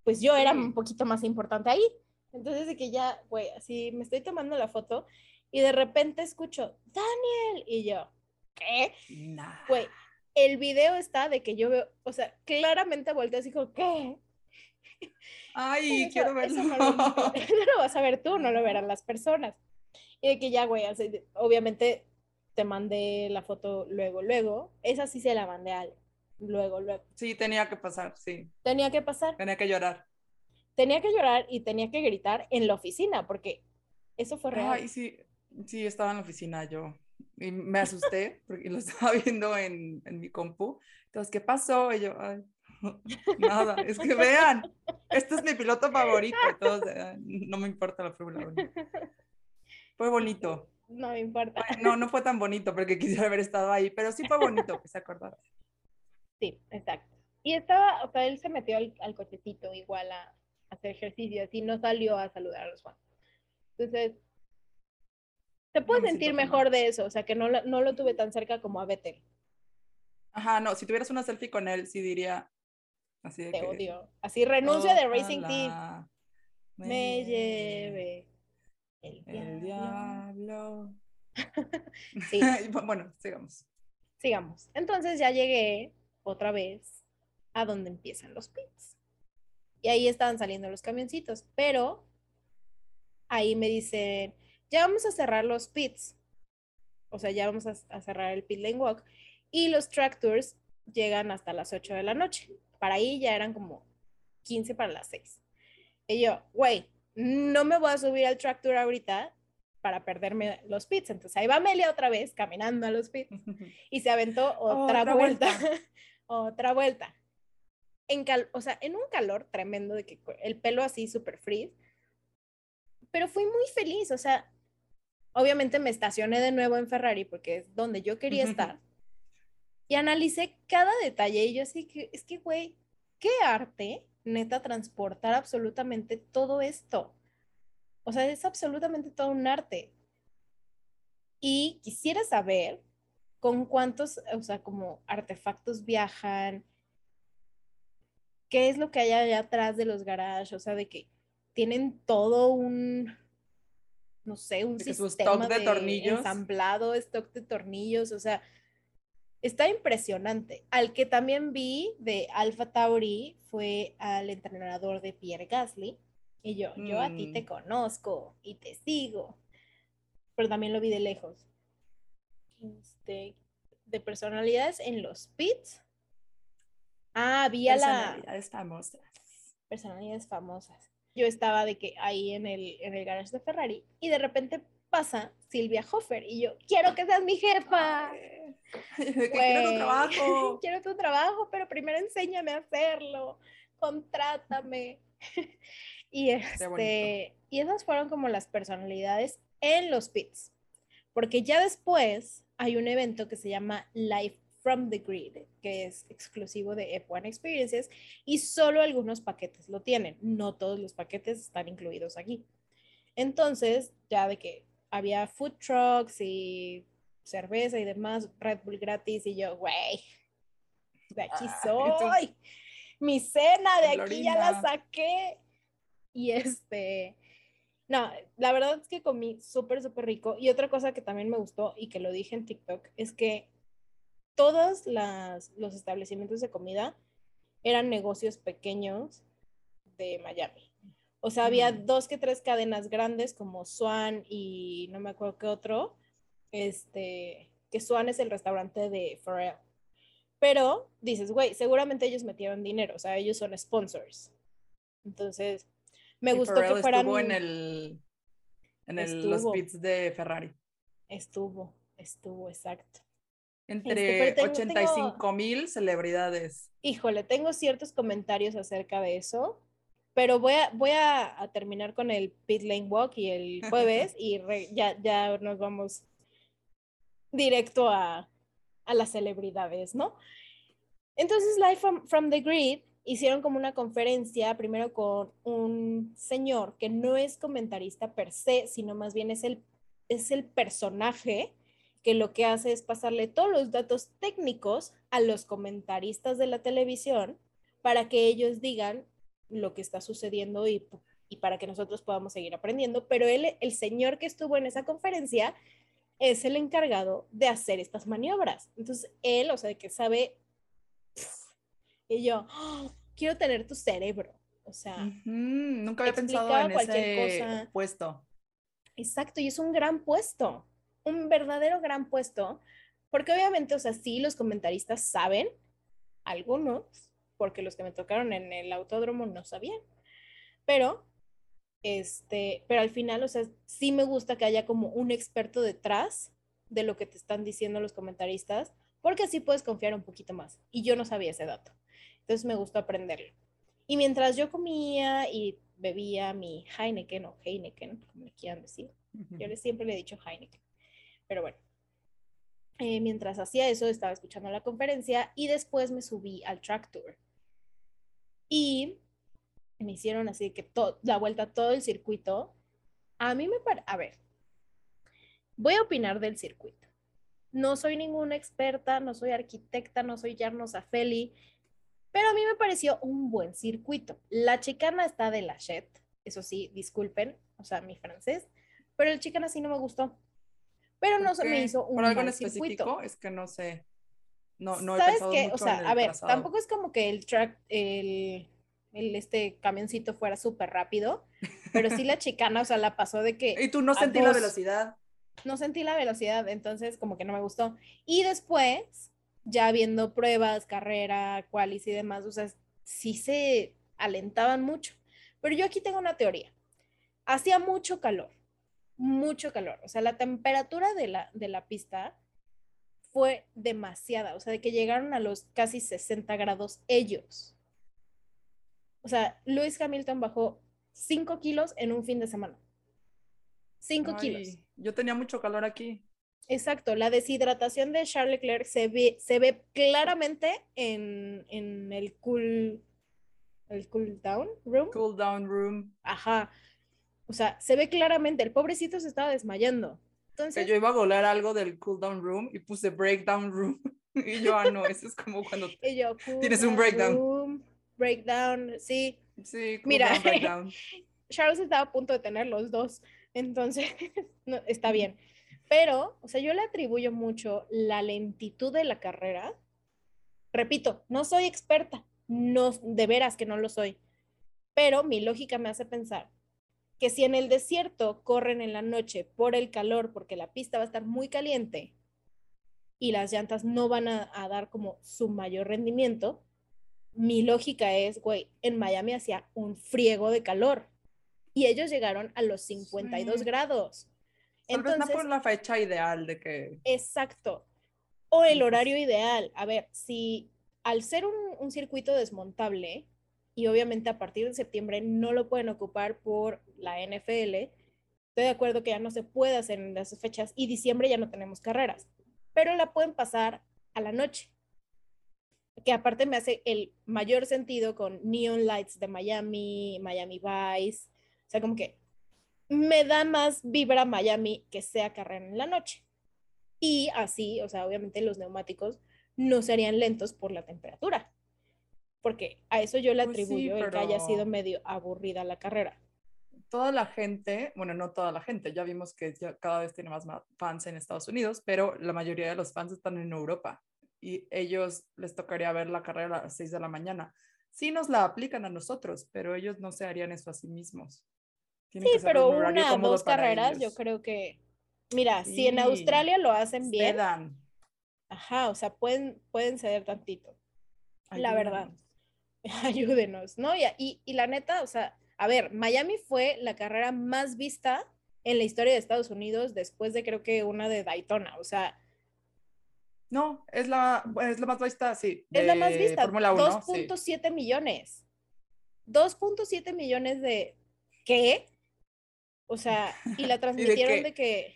pues yo era un poquito más importante ahí. Entonces de que ya, güey, así me estoy tomando la foto y de repente escucho, Daniel, y yo, ¿qué? Güey, el video está de que yo veo, o sea, claramente volteé así como, ¿qué?
Ay, quiero verlo.
no, lo, vas a ver tú, no lo verán las personas. Y de que ya, güey, obviamente te mandé la foto luego, luego. Esa sí se la mandé a luego, luego.
Sí, tenía que pasar, sí.
Tenía que pasar.
Tenía que llorar.
Tenía que llorar y tenía que gritar en la oficina, porque eso fue real.
Ay, sí, sí, estaba en la oficina yo. Y me asusté porque lo estaba viendo en, en mi compu. Entonces, ¿qué pasó? Y yo, ay, Nada, es que vean, este es mi piloto favorito. no me importa la Fórmula 1. Fue bonito.
No me importa.
No, no fue tan bonito porque quisiera haber estado ahí, pero sí fue bonito que se acordara.
Sí, exacto. Y estaba, o sea, él se metió al, al cochecito igual a, hacer ejercicio, así no salió a saludar a los fans. Entonces, te puedes sentir mejor de eso, o sea, que no, no lo tuve tan cerca como a Vettel.
Ajá, no, si tuvieras una selfie con él, sí diría, Así de
Te
que,
odio. Así renuncio de Racing Team.
"Ojalá
Me lleve el
el
diablo. Sí.
Bueno, sigamos.
Sigamos. Entonces ya llegué otra vez a donde empiezan los pits. Y ahí estaban saliendo los camioncitos, pero ahí me dicen, ya vamos a cerrar los pits. O sea, ya vamos a, a cerrar el pit lane walk. Y los tractors llegan hasta las 8 de la noche. Para ahí ya eran como 15 para las 6. Y yo, güey, no me voy a subir al tractor ahorita para perderme los pits. Entonces ahí va Amelia otra vez caminando a los pits y se aventó otra,
Otra
vuelta.
vuelta.
otra vuelta. En cal o sea, en un calor tremendo de que el pelo así súper freeze. Pero fui muy feliz, o sea, obviamente me estacioné de nuevo en Ferrari porque es donde yo quería estar. Y analicé cada detalle y yo así que, es que, güey, qué arte, neta, transportar absolutamente todo esto. O sea, es absolutamente todo un arte. Y quisiera saber con cuántos, o sea, como artefactos viajan, qué es lo que hay allá atrás de los garages, o sea, de que tienen todo un, no sé, un
De
sistema
stock de tornillos.
ensamblado, stock de tornillos, o sea, está impresionante. Al que también vi de Alpha Tauri fue al entrenador de Pierre Gasly, y yo, yo a ti te
Mm.
conozco y te sigo, pero también lo vi de lejos. Este, de personalidades en los pits. Ah, vi a la
Personalidades famosas.
personalidades famosas. Yo estaba de que ahí en el, en el garage de Ferrari y de repente pasa Silvia Hofer y yo, quiero que seas mi jefa.
Ay, de que quiero tu trabajo.
quiero tu trabajo, pero primero enséñame a hacerlo. Contrátame. y este, y esas fueron como las personalidades en los pits. Porque ya después hay un evento que se llama Live from the Grid, que es exclusivo de F1 Experiences y solo algunos paquetes lo tienen. No todos los paquetes están incluidos aquí. Entonces, ya de que había food trucks y cerveza y demás, Red Bull gratis y yo, güey, de aquí
tú-
soy. Mi cena de aquí ya la saqué. Y este, no, la verdad es que comí súper, súper rico. Y otra cosa que también me gustó y que lo dije en TikTok es que todos las, los establecimientos de comida eran negocios pequeños de Miami. O sea, había dos que tres cadenas grandes como Swan y no me acuerdo qué otro. Este, que Swan es el restaurante de Pharrell. Pero dices, güey, seguramente ellos metieron dinero, o sea, ellos son sponsors. Entonces, me gustó
Pharrell
que fueran.
estuvo en el en el- los pits de Ferrari.
Estuvo, estuvo, exacto.
Entre
pero tengo-
85 mil celebridades.
Híjole, tengo ciertos comentarios acerca de eso, pero voy a, voy a, a terminar con el Pit Lane Walk y el jueves y re- ya, ya nos vamos directo a, a las celebridades, ¿no? Entonces, Live from, from the Grid hicieron como una conferencia, primero con un señor que no es comentarista per se, sino más bien es el, es el personaje que lo que hace es pasarle todos los datos técnicos a los comentaristas de la televisión para que ellos digan lo que está sucediendo y, y para que nosotros podamos seguir aprendiendo. Pero él, el señor que estuvo en esa conferencia es el encargado de hacer estas maniobras. Entonces, él, o sea, de que sabe... Y yo, "Oh, quiero tener tu cerebro. O sea,
Ujú, Nunca había pensado en
cualquier
ese
cosa.
puesto.
Exacto, y es un gran puesto, un verdadero gran puesto, porque obviamente, o sea, sí, los comentaristas saben, algunos, porque los que me tocaron en el autódromo no sabían, pero, este, pero al final, o sea, sí me gusta que haya como un experto detrás de lo que te están diciendo los comentaristas, porque así puedes confiar un poquito más, y yo no sabía ese dato, entonces me gustó aprenderlo. Y mientras yo comía y bebía mi Heineken o Heineken, como le quieran decir, yo siempre le he dicho Heineken. Pero bueno, eh, mientras hacía eso, estaba escuchando la conferencia y después me subí al track tour. Y me hicieron así que la vuelta todo el circuito. A mí me parece, a ver, voy a opinar del circuito. No soy ninguna experta, no soy arquitecta, no soy Yarno Zafeli, pero a mí me pareció un buen circuito. La chicana está de la shit, eso sí, disculpen, o sea, mi francés, pero el chicana sí no me gustó. Pero no se me hizo un
¿Por algo en específico?
circuito.
Es que no sé. No, no he
¿Sabes
pensado
qué?
mucho
O sea, a ver,
trazado.
tampoco es como que el track, el, el este camioncito fuera súper rápido, pero sí la chicana, o sea, la pasó de que
Y tú no sentí la velocidad.
no sentí la velocidad, entonces como que no me gustó. Y después, ya viendo pruebas, carrera, qualis y demás, o sea, sí se alentaban mucho. Pero yo aquí tengo una teoría. Hacía mucho calor, mucho calor. O sea, la temperatura de la, de la pista fue demasiada, o sea, de que llegaron a los casi 60 grados ellos. O sea, Lewis Hamilton bajó 5 kilos en un fin de semana. 5 kilos.
Yo tenía mucho calor aquí.
Exacto, la deshidratación de Charles Leclerc se ve, se ve claramente en, en el cool, el cool down room.
Cool down room.
Ajá. O sea, se ve claramente, el pobrecito se estaba desmayando.
Que
Entonces,
yo iba a volar algo del cool down room y puse breakdown room. Y yo, ah, no, eso es como cuando.
yo, cool
Tienes un
down
breakdown.
room, breakdown, sí.
Sí, cool
Mira.
down, breakdown.
Charles estaba a punto de tener los dos, entonces no, está bien. Pero, o sea, yo le atribuyo mucho la lentitud de la carrera. Repito, no soy experta, no, de veras que no lo soy, pero mi lógica me hace pensar que si en el desierto corren en la noche por el calor, porque la pista va a estar muy caliente y las llantas no van a, a dar como su mayor rendimiento, mi lógica es, güey, en Miami hacía un friego de calor y ellos llegaron a los 52
Sí.
grados.
Tal vez no
Entonces,
por la fecha ideal de que.
exacto. O el horario ideal. A ver, si al ser un, un circuito desmontable, y obviamente a partir de septiembre no lo pueden ocupar por la NFL, estoy de acuerdo que ya no se puede hacer en esas fechas y diciembre ya no tenemos carreras, pero la pueden pasar a la noche. Que aparte me hace el mayor sentido con Neon Lights de Miami, Miami Vice. O sea, como que me da más vibra Miami que sea carrera en la noche. Y así, o sea, obviamente los neumáticos no serían lentos por la temperatura. Porque a eso yo le
Pues sí,
atribuyo el que haya sido medio aburrida la carrera.
toda la gente, bueno, no toda la gente, ya vimos que ya cada vez tiene más fans en Estados Unidos, pero la mayoría de los fans están en Europa y ellos les tocaría ver la carrera a las 6 de la mañana. Sí nos la aplican a nosotros, pero ellos no se harían eso a sí mismos. Tienen
Sí, pero
un
una,
cómodo
dos carreras, yo
ellos.
creo que, mira, si en
Sí,
Australia lo hacen bien,
Cedan.
ajá, o sea, pueden, pueden ceder tantito. La verdad. Ayúdenos, ¿no? Y, y, y la neta, o sea, a ver, Miami fue la carrera más vista en la historia de Estados Unidos después de creo que una de Daytona, o sea,
No, es la, es la más vista, sí.
es la más
de
vista,
Fórmula 1, sí.
2.7 millones. 2.7 millones de ¿qué? O sea, y la transmitieron
qué?
de que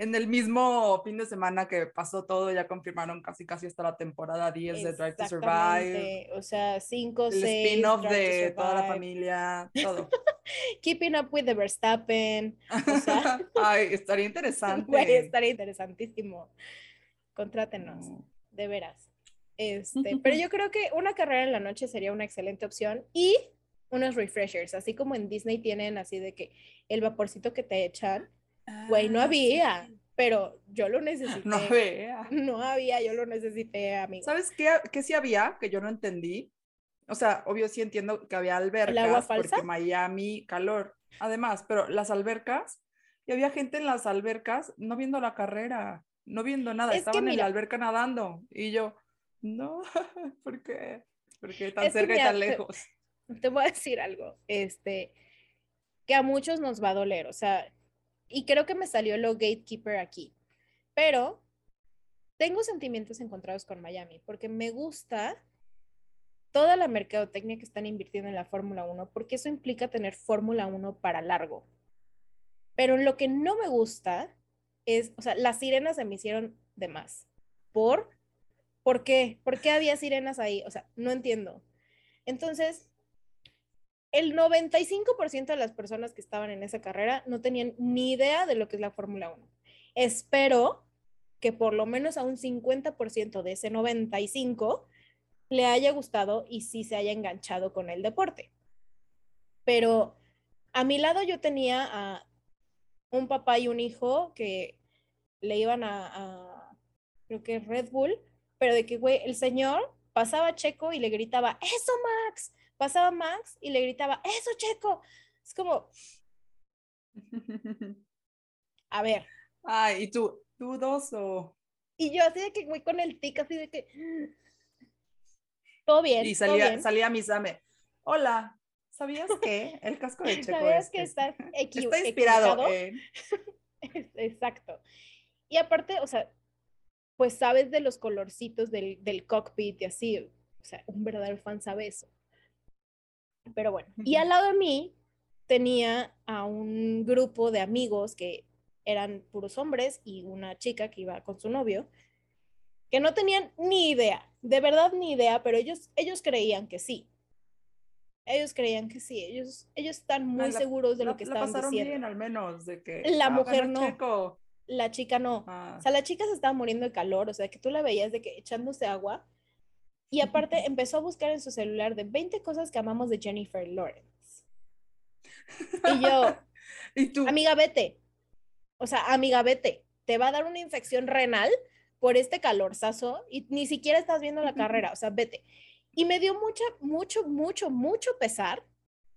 En el mismo fin de semana que pasó todo, ya confirmaron casi casi hasta la temporada 10 de Drive to Survive.
o sea, 5,
El
6
spin-off de toda la familia, todo.
Keeping up with the Verstappen, o sea,
Ay, estaría interesante.
güey, estaría interesantísimo. Contrátenos.
No.
de veras. Este, pero yo creo que una carrera en la noche sería una excelente opción y unos refreshers, así como en Disney tienen así de que el vaporcito que te echan, güey, no
Ah,
había,
sí.
pero yo lo necesité.
No
había, yo lo necesité, amigo.
¿Sabes qué, qué sí había que yo no entendí? O sea, obvio sí entiendo que había albercas
agua falsa?
porque Miami, calor. Además, pero las albercas, y había gente en las albercas no viendo la carrera, no viendo nada,
Es
estaban en la alberca nadando. Y yo, no, ¿por qué? ¿Por qué tan cerca y tan
te-
lejos?
Te voy a decir algo, este, que a muchos nos va a doler, o sea, y creo que me salió lo gatekeeper aquí, pero tengo sentimientos encontrados con Miami, porque me gusta toda la mercadotecnia que están invirtiendo en la Fórmula 1, porque eso implica tener Fórmula 1 para largo. Pero lo que no me gusta es, o sea, las sirenas se me hicieron de más. ¿Por? ¿Por qué? ¿Por qué había sirenas ahí? O sea, no entiendo. Entonces, el 95% de las personas que estaban en esa carrera no tenían ni idea de lo que es la Fórmula 1. Espero que por lo menos a un 50% de ese 95 le haya gustado y sí se haya enganchado con el deporte. Pero a mi lado yo tenía a un papá y un hijo que le iban a, creo que Red Bull, pero de que, güey, el señor pasaba Checo y le gritaba, eso Max, pasaba Max y le gritaba, eso Checo. Es como, a ver.
Ay, ¿y tú, dudoso?
Y yo así de que, güey, con el tic, así de que, todo bien.
Y salía, salía mi Same, hola, ¿sabías que el casco de Checo
¿Sabías que está,
está inspirado en...
Exacto. Y aparte, o sea, pues sabes de los colorcitos del, del cockpit y así, o sea, un verdadero fan sabe eso. Pero bueno, y al lado de mí tenía a un grupo de amigos que eran puros hombres y una chica que iba con su novio, que no tenían ni idea, de verdad ni idea, pero ellos, ellos creían que sí. Ellos creían que sí, ellos, ellos están muy seguros de lo que estaban pasaron diciendo.
bien, al menos, de que
la ah, mujer no. La chica no. Ah. O sea, la chica se estaba muriendo de calor, o sea, que tú la veías de que echándose agua. Y aparte empezó a buscar en su celular de 20 cosas que amamos de Jennifer Lawrence. Y yo,
¿Y tú?
amiga, vete. O sea, amiga, vete. Te va a dar una infección renal por este calorzazo y ni siquiera estás viendo la carrera, o sea, vete. Y me dio mucha, mucho, mucho, mucho pesar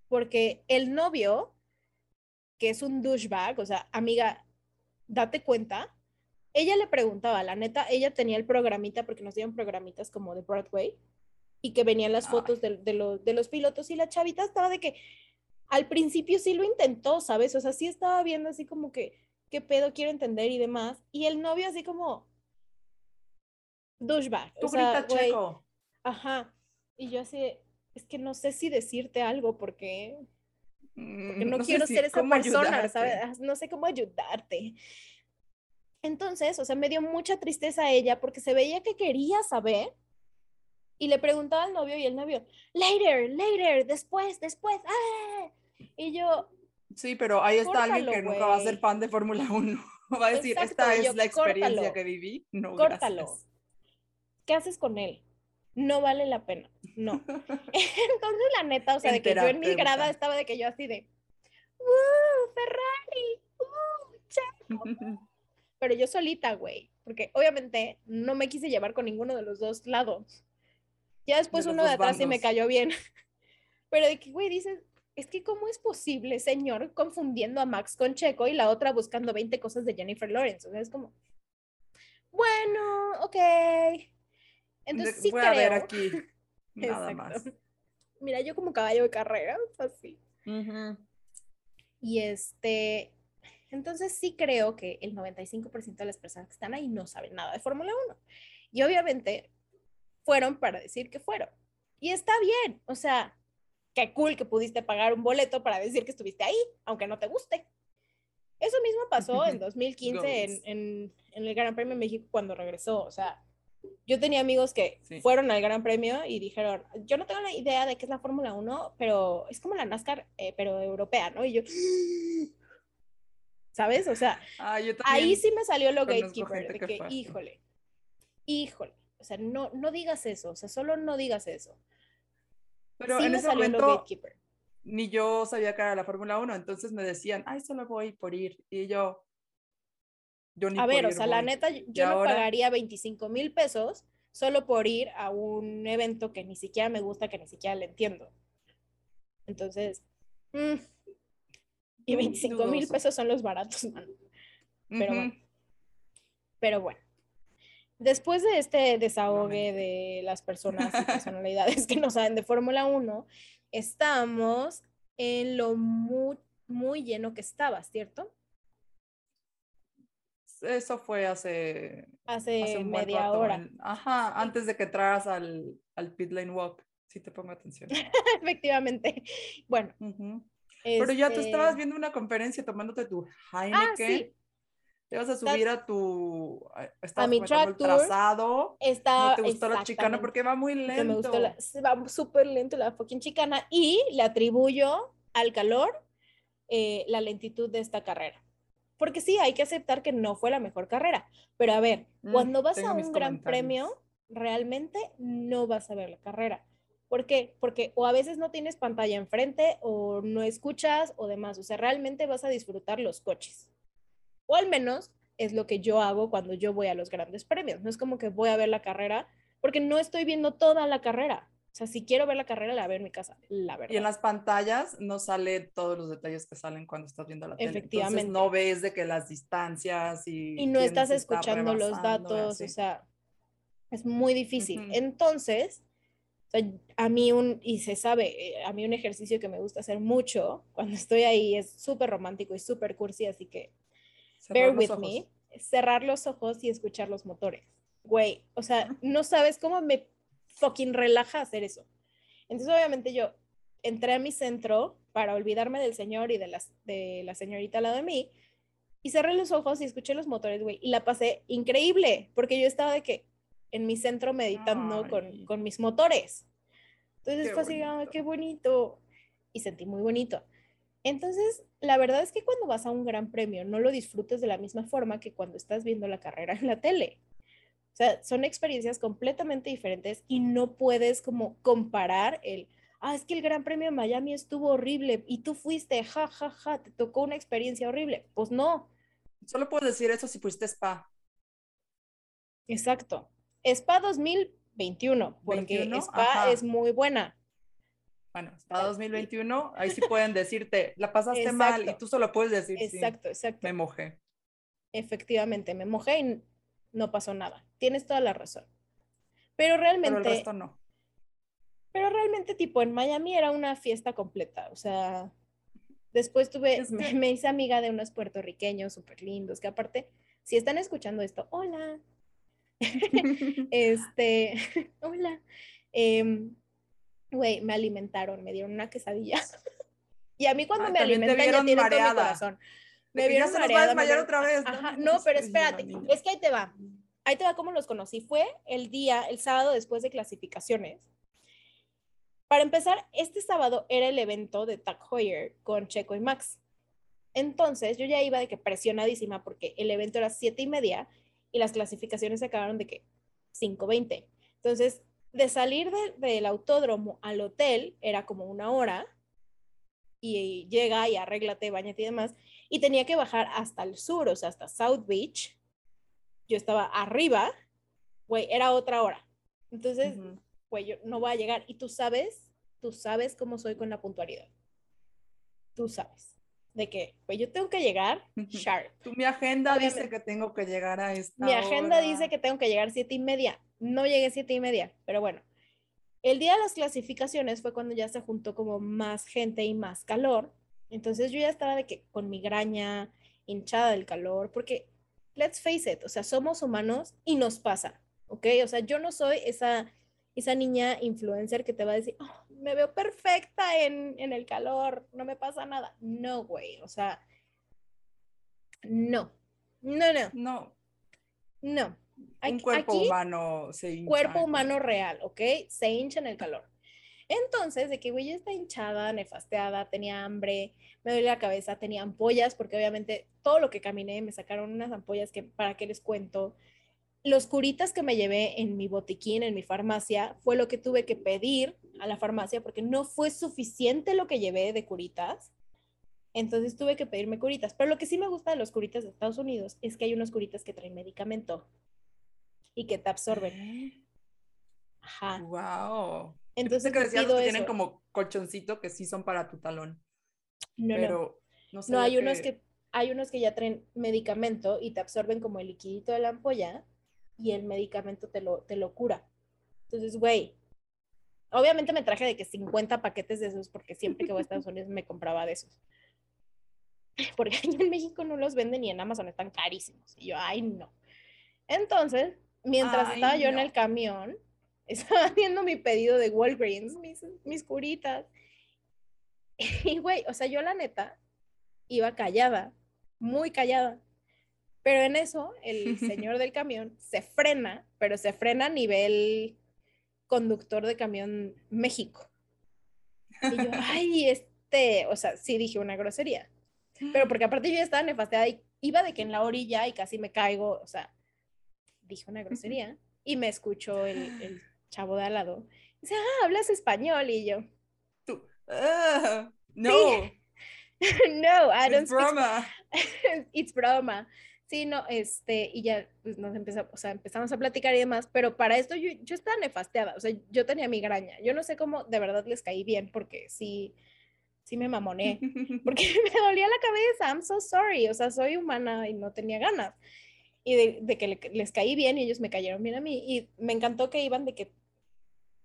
porque el novio, que es un douchebag, o sea, amiga, date cuenta, ella le preguntaba, la neta, ella tenía el programita, porque nos dieron programitas como de Broadway, y que venían las fotos de, de, de los pilotos, y la chavita estaba de que al principio sí lo intentó, ¿sabes? O sea, sí estaba viendo así como que, ¿qué pedo quiero entender y demás? Y el novio así como, douchebag.
Tú o sea, checo.
Ajá. Y yo así, es que no sé si decirte algo porque, porque no, quiero ser esa persona, ¿sabes? No sé cómo ayudarte. Entonces, o sea, me dio mucha tristeza a ella porque se veía que quería saber y le preguntaba al novio y el novio, later, later, después, después, ¡ah! Y yo...
Sí, pero ahí está alguien que nunca va a ser fan de Fórmula 1. Va a decir, esta es la experiencia que viví. No, córtalo.
¿Qué haces con él? no vale la pena, no. Entonces, la neta, o sea, de que yo en mi grada estaba de que yo así de, ¡Uh, Ferrari! ¡Uh, Pero yo solita, güey, porque obviamente no me quise llevar con ninguno de los dos lados. Ya después uno de atrás sí me cayó bien. Pero de que, güey, dices, es que cómo es posible, señor, confundiendo a Max con Checo y la otra buscando 20 cosas de Jennifer Lawrence. O sea, es como, bueno, ok, entonces sí
Voy a ver aquí nada más.
Mira, yo como caballo de carrera, así. Y este, entonces sí creo que el 95% de las personas que están ahí no saben nada de Fórmula 1. Y obviamente fueron para decir que fueron. Y está bien, o sea, qué cool que pudiste pagar un boleto para decir que estuviste ahí, aunque no te guste. Eso mismo pasó en 2015 en, en, en, el Gran Premio de México cuando regresó. O sea, yo tenía amigos que fueron al Gran Premio y dijeron, yo no tengo la idea de qué es la Fórmula 1, pero es como la NASCAR, eh, pero europea, ¿no? Y yo, ¿sabes? O sea,
ah,
ahí sí me salió lo gatekeeper, de que, híjole, híjole, o sea, no, no digas eso, o sea, solo no digas eso.
Pero en ese momento, ni yo sabía que era la Fórmula 1, entonces me decían, ay, solo voy por ir. Y yo,
a ver, o sea, la neta, yo no pagaría 25 mil pesos solo por ir a un evento que ni siquiera me gusta, que ni siquiera le entiendo. Entonces, mm, y 25 mil pesos son los baratos, man. Pero bueno. Pero bueno. Después de este desahogue de las personas y personalidades que no saben de Fórmula 1, estamos en lo muy, muy lleno que estaba, ¿cierto?
eso fue hace...
Hace, media hora.
ajá, antes de que entraras al, al pit lane walk. Sí te pongo atención.
Efectivamente. Bueno.
Pero ya tú estabas este viendo una conferencia tomándote tu Heineken. Ah, sí. Te vas a subir a tu...
A mi track el trazado.
Está, no te gustó la chicana porque va muy lento.
Me gustó la, va súper lento la fucking chicana y le atribuyo al calor eh, la lentitud de esta carrera porque sí, hay que aceptar que no fue la mejor carrera, pero a ver, mm, cuando vas a un gran premio, realmente no vas a ver la carrera. ¿Por qué? Porque o a veces no tienes pantalla enfrente o no escuchas o demás. O sea, realmente vas a disfrutar los coches. O al menos es lo que yo hago cuando yo voy a los grandes premios. No es como que voy a ver la carrera porque no estoy viendo toda la carrera. O sea, si quiero ver la carrera, la veo en mi casa, la verdad.
Y en las pantallas no sale todos los detalles que salen cuando estás viendo la tele.
Efectivamente.
Entonces no ves de que las distancias y...
Y no estás escuchando los datos, o sea, es muy difícil. Entonces, a mí un, y se sabe, eh, a mí un ejercicio que me gusta hacer mucho cuando estoy ahí es súper romántico y súper cursi, así que bear with me, cerrar los ojos y escuchar los motores. Güey, o sea, no sabes cómo me fucking relaja hacer eso. Entonces, obviamente yo entré a mi centro para olvidarme del señor y de, las, de la señorita al lado de mí y cerré los ojos y escuché los motores, güey, y la pasé increíble, porque yo estaba de que, en mi centro meditando con, con, mis motores. Entonces fue así, qué bonito. Y sentí muy bonito. Entonces, la verdad es que cuando vas a un gran premio no lo disfrutes de la misma forma que cuando estás viendo la carrera en la tele. O sea, son experiencias completamente diferentes y no puedes como comparar el, ah, es que el Gran Premio de Miami estuvo horrible y tú fuiste, ja, ja, ja, te tocó una experiencia horrible. Pues no.
Solo puedo decir eso si fuiste spa.
Exacto. Spa 2021, porque Spa es muy buena.
Bueno, Spa 2021, ahí sí pueden decirte, la pasaste mal y tú solo puedes decir,
exacto, exacto.
Me mojé.
Efectivamente, me mojé y no pasó nada. Tienes toda la razón. Pero realmente...
Pero el resto no.
Pero realmente, tipo, en Miami era una fiesta completa. O sea, después tuve, me, hice amiga de unos puertorriqueños súper lindos, que aparte, si están escuchando esto, hola, este, hola. Em, güey, me alimentaron, me dieron una quesadilla. y a mí cuando me alimentan ya todo mi corazón.
Me vieron mareada. otra vez.
¿no? pero espérate, es que ahí te va. Ahí te va cómo los conocí. Fue el día, el sábado después de clasificaciones. Para empezar, este sábado era el evento de Tag Heuer con Checo y Max. Entonces, yo ya iba de que presionadísima porque el evento era siete y media y las clasificaciones se acabaron de que 5.20. Entonces, de salir del autódromo al hotel era como una hora y llega y arréglate, bañate y demás. Y tenía que bajar hasta el sur, o sea, hasta South Beach. Yo estaba arriba, güey, era otra hora. Entonces, güey, yo no voy a llegar. Y tú sabes, tú sabes cómo soy con la puntualidad. Tú sabes de que, pues yo tengo que llegar sharp.
Tú, mi agenda dice que tengo que llegar a esta
Mi agenda dice que tengo que llegar siete y media. No llegué siete y media, pero bueno. El día de las clasificaciones fue cuando ya se juntó como más gente y más calor. Entonces yo ya estaba de que con migraña, hinchada del calor, porque let's face it, o sea, somos humanos y nos pasa, ¿ok? O sea, yo no soy esa esa niña influencer que te va a decir, oh, me veo perfecta en, en, el calor, no me pasa nada. No, güey, o sea, no, no, no.
No.
No.
Un cuerpo humano se hincha.
Cuerpo humano real, ¿ok? Se hincha en el calor. Entonces, de que güey está hinchada, nefasteada, tenía hambre, me duele la cabeza, tenía ampollas, porque obviamente todo lo que caminé me sacaron unas ampollas que, ¿para qué les cuento? Los curitas que me llevé en mi botiquín, en mi farmacia, fue lo que tuve que pedir a la farmacia porque no fue suficiente lo que llevé de curitas. Entonces tuve que pedirme curitas. Pero lo que sí me gusta de los curitas de Estados Unidos es que hay unos curitas que traen medicamento y que te absorben.
¿Eh? Ajá. Wow.
Entonces
que decías que tienen como colchoncito que sí son para tu talón.
No, pero no. No, hay unos que hay unos que ya traen medicamento y te absorben como el liquidito de la ampolla y el medicamento te lo, te lo cura. Entonces, güey, obviamente me traje de que 50 paquetes de esos porque siempre que voy a Estados Unidos me compraba de esos. Porque en México no los venden y en Amazon están carísimos. Y yo, ay, no. Entonces, mientras estaba yo en el camión, estaba haciendo mi pedido de Walgreens, mis, mis curitas. Y, güey, o sea, yo la neta iba callada, muy callada. Pero en eso, el señor del camión se frena, pero se frena a nivel conductor de camión México. Y yo, ay, este, o sea, sí dije una grosería. Pero porque aparte yo ya estaba nefasteada y iba de que en la orilla y casi me caigo, o sea, dije una grosería. y me escuchó el, el chavo de al lado. Dice, ah, hablas español y yo.
Tú, ah, no.
no, I don't
es broma.
It's broma. Sí, no, este, y ya pues nos empezamos, o sea, empezamos a platicar y demás, pero para esto yo, yo estaba nefasteada, o sea, yo tenía migraña. Yo no sé cómo de verdad les caí bien, porque sí, sí me mamoné, porque me dolía la cabeza, I'm so sorry, o sea, soy humana y no tenía ganas. Y de, de que le- les caí bien y ellos me cayeron bien a mí. Y me encantó que iban de que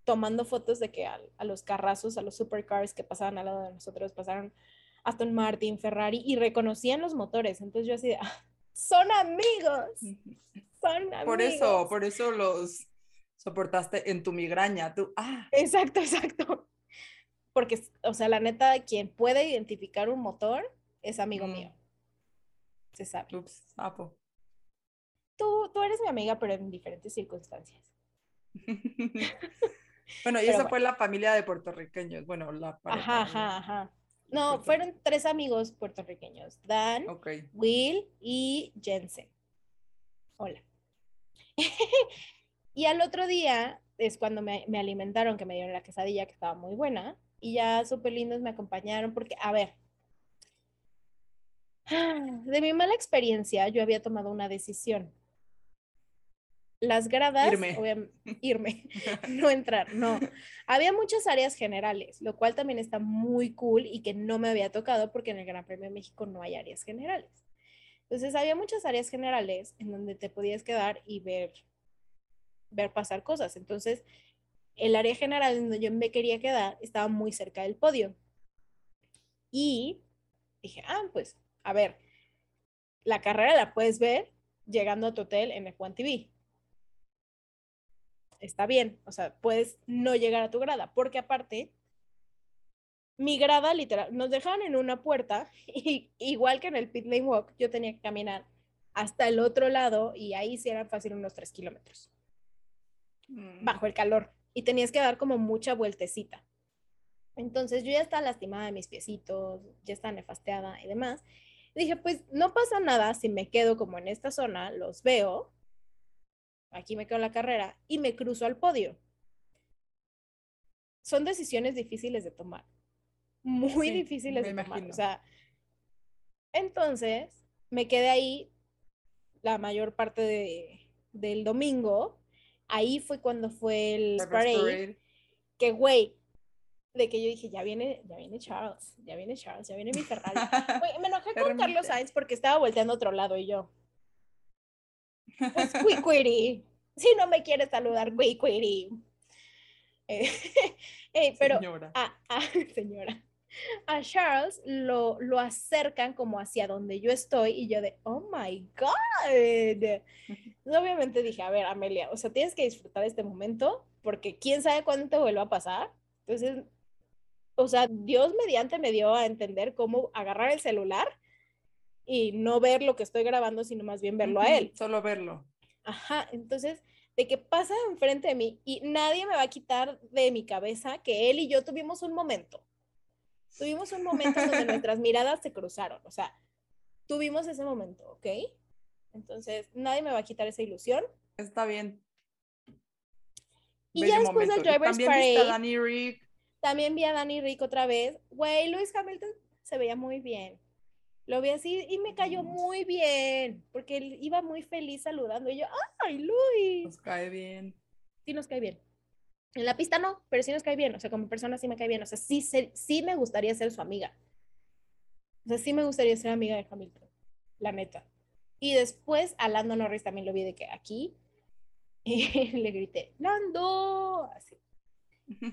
tomando fotos de que a, a los carrazos, a los supercars que pasaban al lado de nosotros, pasaron Aston Martin, Ferrari y reconocían los motores. Entonces yo así de, "Ah, son amigos, son amigos.
Por eso, por eso los soportaste en tu migraña. Tú, ah,
Exacto, exacto. Porque, o sea, la neta, quien puede identificar un motor es amigo
Mm.
mío. Se sabe.
ups, sapo.
Tú, tú eres mi amiga, pero en diferentes circunstancias.
bueno, y
Pero
esa fue la familia de puertorriqueños. Bueno, la pareja.
Ajá, ajá, ajá. No, fueron tres amigos puertorriqueños. Dan,
Ok.
Will y Jensen. Hola. y al otro día es cuando me, me alimentaron, que me dieron la quesadilla, que estaba muy buena. Y ya súper lindos me acompañaron, porque, a ver, de mi mala experiencia, yo había tomado una decisión. Las gradas,
Irme.
irme, no entrar, no. Había muchas áreas generales, lo cual también está muy cool y que no me había tocado porque en el Gran Premio de México no hay áreas generales. Entonces había muchas áreas generales en donde te podías quedar y ver, ver pasar cosas. Entonces, el área general en donde yo me quería quedar estaba muy cerca del podio. Y dije, ah, pues, a ver, la carrera la puedes ver llegando a tu hotel en F1 TV. Está bien, o sea, puedes no llegar a tu grada, porque aparte, mi grada literal, nos dejaban en una puerta, y igual que en el pit lane walk, yo tenía que caminar hasta el otro lado y ahí sí eran fácil unos 3 kilómetros,
Mm,
bajo el calor, y tenías que dar como mucha vueltecita. Entonces yo ya estaba lastimada de mis piecitos, ya estaba nefasteada y demás. Y dije, pues no pasa nada si me quedo como en esta zona, los veo, aquí me quedo en la carrera y me cruzo al podio. Son decisiones difíciles de tomar, muy
Sí,
difíciles
me
de tomar.
imagino.
O sea, entonces me quedé ahí la mayor parte de- del domingo. Ahí fue cuando fue el parade
Parade.
que güey, de que yo dije, ya viene, ya viene Charles, ya viene Charles, ya viene mi Ferrari. Me enojé con Carlos. Sainz porque estaba volteando a otro lado y yo, pues Quiquiri, si no me quiere saludar, Quiquiri. Eh, eh, pero
Señora.
a, a- señora, a Charles lo, lo acercan como hacia donde yo estoy y yo de, oh my God. Obviamente dije, a ver, Amelia, o sea, tienes que disfrutar este momento porque quién sabe cuándo te vuelva a pasar. Entonces, o sea, Dios mediante me dio a entender cómo agarrar el celular y no ver lo que estoy grabando, sino más bien verlo a él.
Solo verlo.
Ajá, entonces, de que pasa enfrente de mí y nadie me va a quitar de mi cabeza que él y yo tuvimos un momento. Tuvimos un momento en donde nuestras miradas se cruzaron, o sea, tuvimos ese momento, ¿ok? Entonces, nadie me va a quitar esa ilusión.
Está bien.
Y
Bello
ya después del
momento. ¿Y
Drivers
También viste a
Parade,
Danny Rick.
también vi a Danny Rick otra vez. Güey, Lewis Hamilton se veía muy bien. Lo vi así y me cayó
Mm.
muy bien, porque él iba muy feliz saludando. Y yo, ¡ay, Luis!
Nos cae bien.
sí nos cae bien. En la pista no, pero sí nos cae bien. O sea, como persona sí me cae bien. O sea, sí, sí me gustaría ser su amiga. O sea, sí me gustaría ser amiga de Hamilton, la neta. Y después a Lando Norris también lo vi de que aquí y le grité, Lando, así.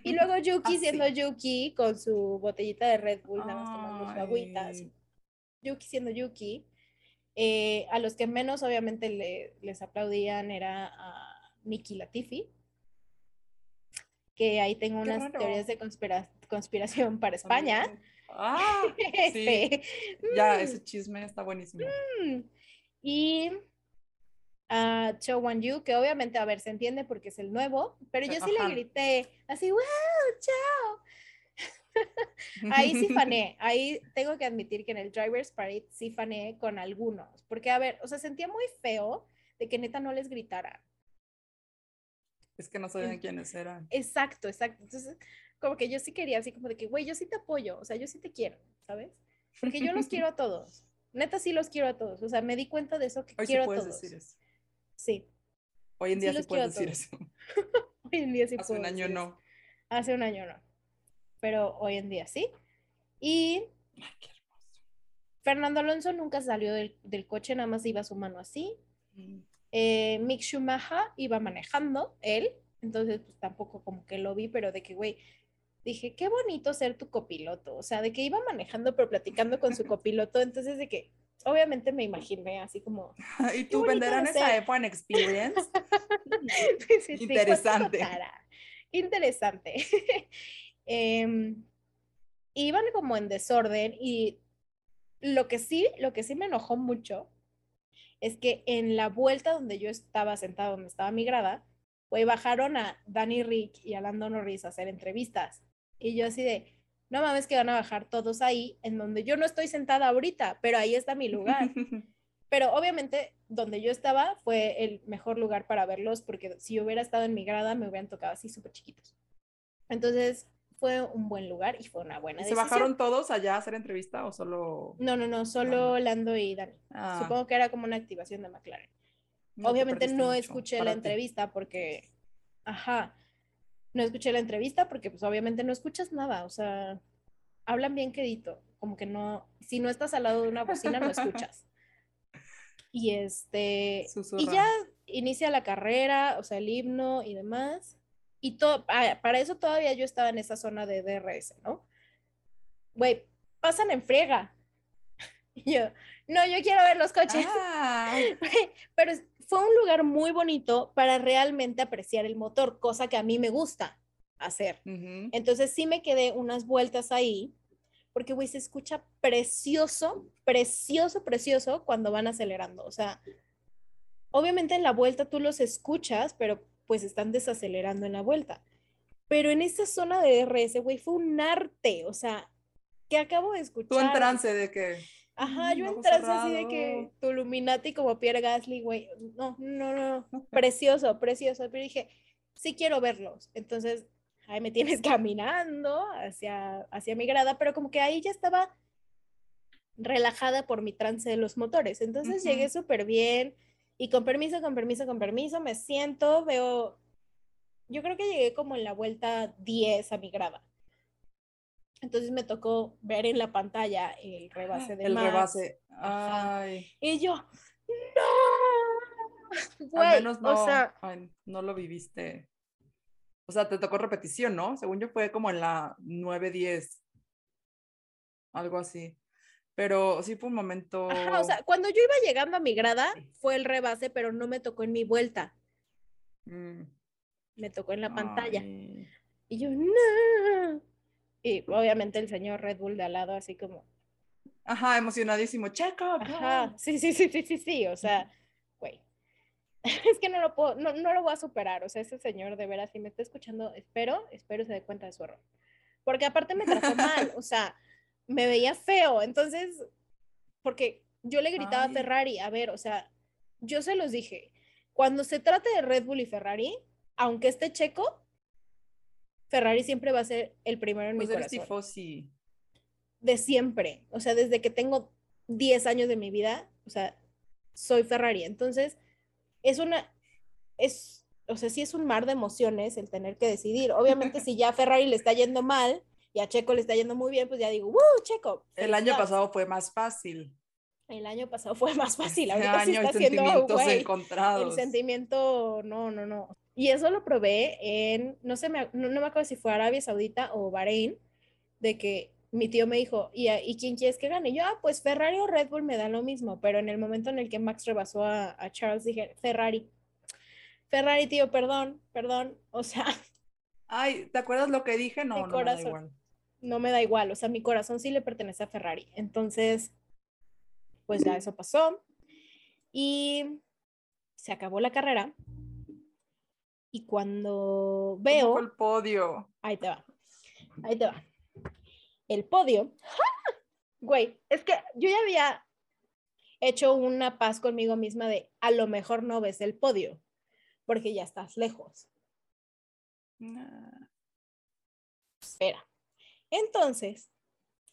Y luego Yuki siendo Yuki con su botellita de Red Bull, nada más tomando su agüita. Así. Yuki siendo Yuki. Eh, a los que menos obviamente le- les aplaudían era a Nikki Latifi, que ahí tengo unas teorías de conspira- conspiración para España.
También. Ah,
Este,
ya,
mm,
ese chisme está buenísimo.
mm. Y a Cho Wan Yu, que obviamente, a ver, se entiende porque es el nuevo, pero yo sí
Ajá.
le grité así, wow, chao. Ahí sí fané, ahí tengo que admitir que en el Drivers Parade sí fané con algunos, porque a ver, o sea, sentía muy feo de que neta no les gritaran.
Es que no sabían quiénes eran.
Exacto, exacto. Entonces, como que yo sí quería, así como de que, güey, yo sí te apoyo, o sea, yo sí te quiero, ¿sabes? Porque yo los quiero a todos. Neta, sí los quiero a todos. O sea, me di cuenta de eso que
Hoy
quiero
sí puedes
a todos.
decir eso.
Sí,
Hoy en
Sí
día sí,
los
puedes decir eso.
hoy en día sí
Hace
puedo
un año
decir eso.
no.
Hace un año no. Pero hoy en día sí. Y. Fernando Alonso nunca salió del, del coche, nada más iba su mano así.
Mm.
Eh, Mick Schumacher iba manejando, él, entonces pues tampoco como que lo vi, pero de que, güey, dije, qué bonito ser tu copiloto, o sea, de que iba manejando pero platicando con su copiloto, entonces de que obviamente me imaginé así como,
¿Y tú venderán
de
esa
ser.
F1 Experience?
Sí, sí, sí,
Interesante.
Interesante. Em, iban como en desorden y lo que sí, lo que sí me enojó mucho es que en la vuelta donde yo estaba sentada, donde estaba mi grada, güey, bajaron a Danny Rick y a Lando Norris a hacer entrevistas. Y yo así de, no mames que van a bajar todos ahí, en donde yo no estoy sentada ahorita, pero ahí está mi lugar. Pero obviamente donde yo estaba fue el mejor lugar para verlos porque si yo hubiera estado en mi grada me hubieran tocado así súper chiquitos. Entonces fue un buen lugar y fue una buena
¿Y se bajaron todos allá a hacer entrevista o solo...?
No, no, no, solo Lando y Dani.
Ah,
Supongo que era como una activación de McLaren.
no
Obviamente no escuché la
ti.
entrevista porque, ajá, no escuché la entrevista porque pues obviamente no escuchas nada, o sea, hablan bien quedito, como que no, si no estás al lado de una bocina no escuchas. Y este, y ya inicia la carrera, o sea, el himno y demás. Y todo, ah, para eso todavía yo estaba en esa zona de DRS, ¿no? Güey, pasan en friega. Y yo, no, yo quiero ver los coches.
Ah,
Pero fue un lugar muy bonito para realmente apreciar el motor, cosa que a mí me gusta hacer. Entonces sí me quedé unas vueltas ahí, porque, güey, se escucha precioso, precioso, precioso cuando van acelerando. O sea, obviamente en la vuelta tú los escuchas, pero pues están desacelerando en la vuelta. Pero en esa zona de DRS, güey, fue un arte. O sea, que acabo de escuchar.
Tú en trance de que...
Ajá,
Mm,
yo en trance así de que tu Illuminati como Pierre Gasly, güey. No, no, no, precioso, precioso. Pero dije, sí quiero verlos. Entonces, ahí me tienes caminando hacia, hacia mi grada, pero como que ahí ya estaba relajada por mi trance de los motores. Entonces llegué súper bien y con permiso, con permiso, con permiso, me siento, veo, yo creo que llegué como en la vuelta 10 a mi grada. Entonces me tocó ver en la pantalla el rebase de
El
Max.
rebase. Ay,
Y yo, ¡no!
al
Güey,
menos no,
o sea,
ay, no lo viviste. O sea, te tocó repetición, ¿no? Según yo fue como en la 9-10. Algo así. Pero sí fue un momento.
ajá, o sea, cuando yo iba llegando a mi grada, fue el rebase, pero no me tocó en mi vuelta,
mm,
me tocó en la pantalla. Y yo, no. Y obviamente el señor Red Bull de al lado, así como,
Ajá, emocionadísimo. Checo,
ajá,
go".
sí, sí, sí, sí, sí, sí, o sea, güey. Es que no lo puedo, no, no lo voy a superar, o sea, ese señor de veras, si me está escuchando, espero, espero se dé cuenta de su error. Porque aparte me trató mal, o sea, me veía feo, entonces, porque yo le gritaba a. Ferrari, a ver, o sea, yo se los dije, cuando se trate de Red Bull y Ferrari, aunque esté checo, Ferrari siempre va a ser el primero en
Pues
mi
eres
corazón
tifosi.
de siempre, o sea, desde que tengo 10 años de mi vida, o sea, soy Ferrari. Entonces, es una, es, o sea, sí es un mar de emociones el tener que decidir. Obviamente, si ya a Ferrari le está yendo mal y a Checo le está yendo muy bien, pues ya digo, ¡Woo, Checo!
El año
felicidades".
pasado fue más fácil.
El año pasado fue más fácil, ahorita sí
año hay
está siendo,
sentimientos
güey, el sentimiento, no, no, no. Y eso lo probé en, no sé, me, no, no me acuerdo si fue Arabia Saudita o Bahrein, de que mi tío me dijo, ¿y, ¿y quién quieres que gane? Y yo, ah, pues Ferrari o Red Bull me da lo mismo, pero en el momento en el que Max rebasó a, a Charles, dije, Ferrari. Ferrari, tío, perdón, perdón, o sea,
Ay, ¿te acuerdas lo que dije? No, no me da
corazón.
igual.
No me da igual, o sea, mi corazón sí le pertenece a Ferrari. Entonces, pues ya eso pasó. Y se acabó la carrera. Y cuando
¿Cómo
veo,
el podio?
ahí te va, ahí te va. El podio, güey, es que yo ya había hecho una paz conmigo misma de a lo mejor no ves el podio, porque ya estás lejos.
Nah.
Espera. Entonces,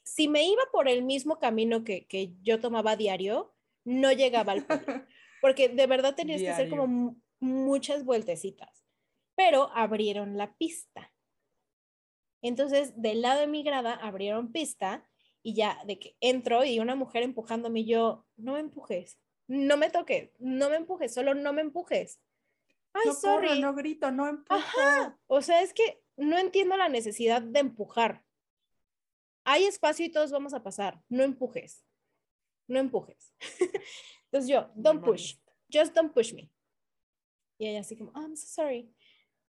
si me iba por el mismo camino que, que yo tomaba diario, no llegaba al podio, porque de verdad tenías que hacer como muchas vueltecitas, pero abrieron la pista. Entonces, del lado de mi grada abrieron pista y ya de que entro y una mujer empujándome y yo, no me empujes, no me toques, no me empujes, solo no me empujes. Ay,
no corro,
sorry.
no grito, no empujo.
Ajá. O sea, es que no entiendo la necesidad de empujar. Hay espacio y todos vamos a pasar. No empujes. No empujes. Entonces yo, don't push. Just don't push me. Y ella así como, "Oh, I'm so sorry.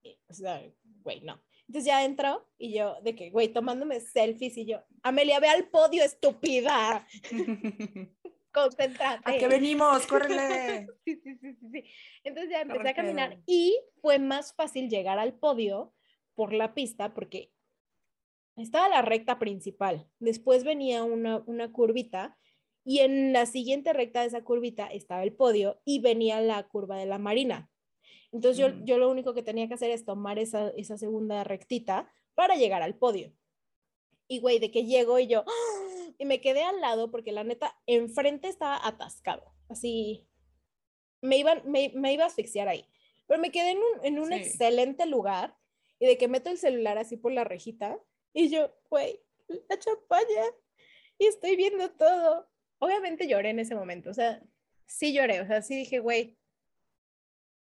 Y, o sea, güey, no. Entonces ya entró y yo, de que, güey, tomándome selfies y yo, Amelia, ve al podio, estúpida. Concéntrate.
¿A qué venimos? ¡Córrele!
Sí, sí, sí, sí, sí. Entonces ya empecé
Corre
a caminar y fue más fácil llegar al podio por la pista porque estaba la recta principal. Después venía una, una curvita y en la siguiente recta de esa curvita estaba el podio y venía la curva de la marina. Entonces yo, yo lo único que tenía que hacer es tomar esa, esa segunda rectita para llegar al podio. Y güey, de que llego y yo, ¡ah! y me quedé al lado porque la neta, enfrente estaba atascado, así, me iba, me, me iba a asfixiar ahí. Pero me quedé en un, en un
Sí.
excelente lugar y de que meto el celular así por la rejita y yo, güey, la champaña y estoy viendo todo. Obviamente lloré en ese momento, o sea, sí lloré, o sea, sí dije, güey,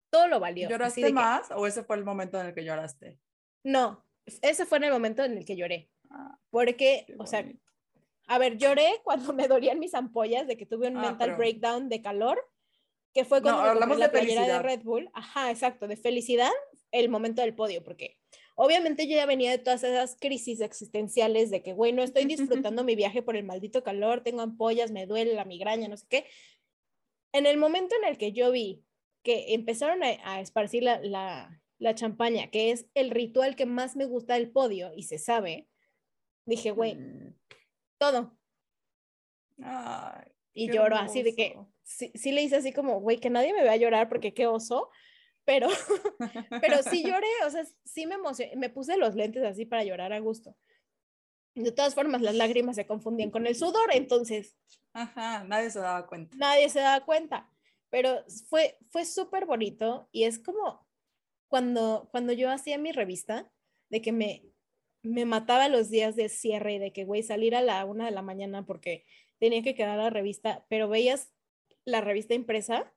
todo lo valió.
¿Lloraste
que-
más o ese fue el momento en el que lloraste?
no, ese fue en el momento en el que lloré.
Ah,
Porque, o sea, a ver, lloré cuando me dolían mis ampollas de que tuve un
Ah,
mental
pero-
breakdown de calor, que fue
No,
cuando me compré
hablamos
la
de
playera de. Red Bull. Ajá, exacto, de felicidad, el momento del podio, porque obviamente yo ya venía de todas esas crisis existenciales de que, güey, no estoy disfrutando mi viaje por el maldito calor, tengo ampollas, me duele la migraña, no sé qué. En el momento en el que yo vi que empezaron a, a esparcir la, la, la champaña, que es el ritual que más me gusta del podio y se sabe, dije, güey,
Mm.
todo.
Ay,
Y
qué
lloro así de que, sí, sí le hice así como, güey, que nadie me vea llorar porque qué oso, pero, pero sí lloré, o sea, sí me emocioné, me puse los lentes así para llorar a gusto. De todas formas, las lágrimas se confundían con el sudor, entonces
Ajá, nadie se daba cuenta.
nadie se daba cuenta, pero fue, fue súper bonito y es como cuando, cuando yo hacía mi revista, de que me, me mataba los días de cierre y de que, güey, salir a la una de la mañana porque tenía que quedar la revista, pero veías la revista impresa,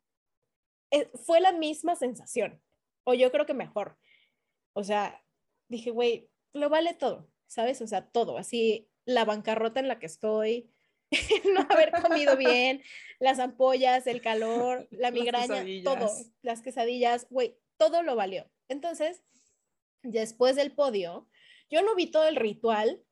fue la misma sensación, o yo creo que mejor. O sea, dije, güey, lo vale todo, ¿sabes? O sea, todo, así la bancarrota en la que estoy, no haber comido bien, las ampollas, el calor, la
Las
migraña, todo,
quesadillas.
las quesadillas, güey, todo lo valió. Entonces, después del podio, yo no vi todo el ritual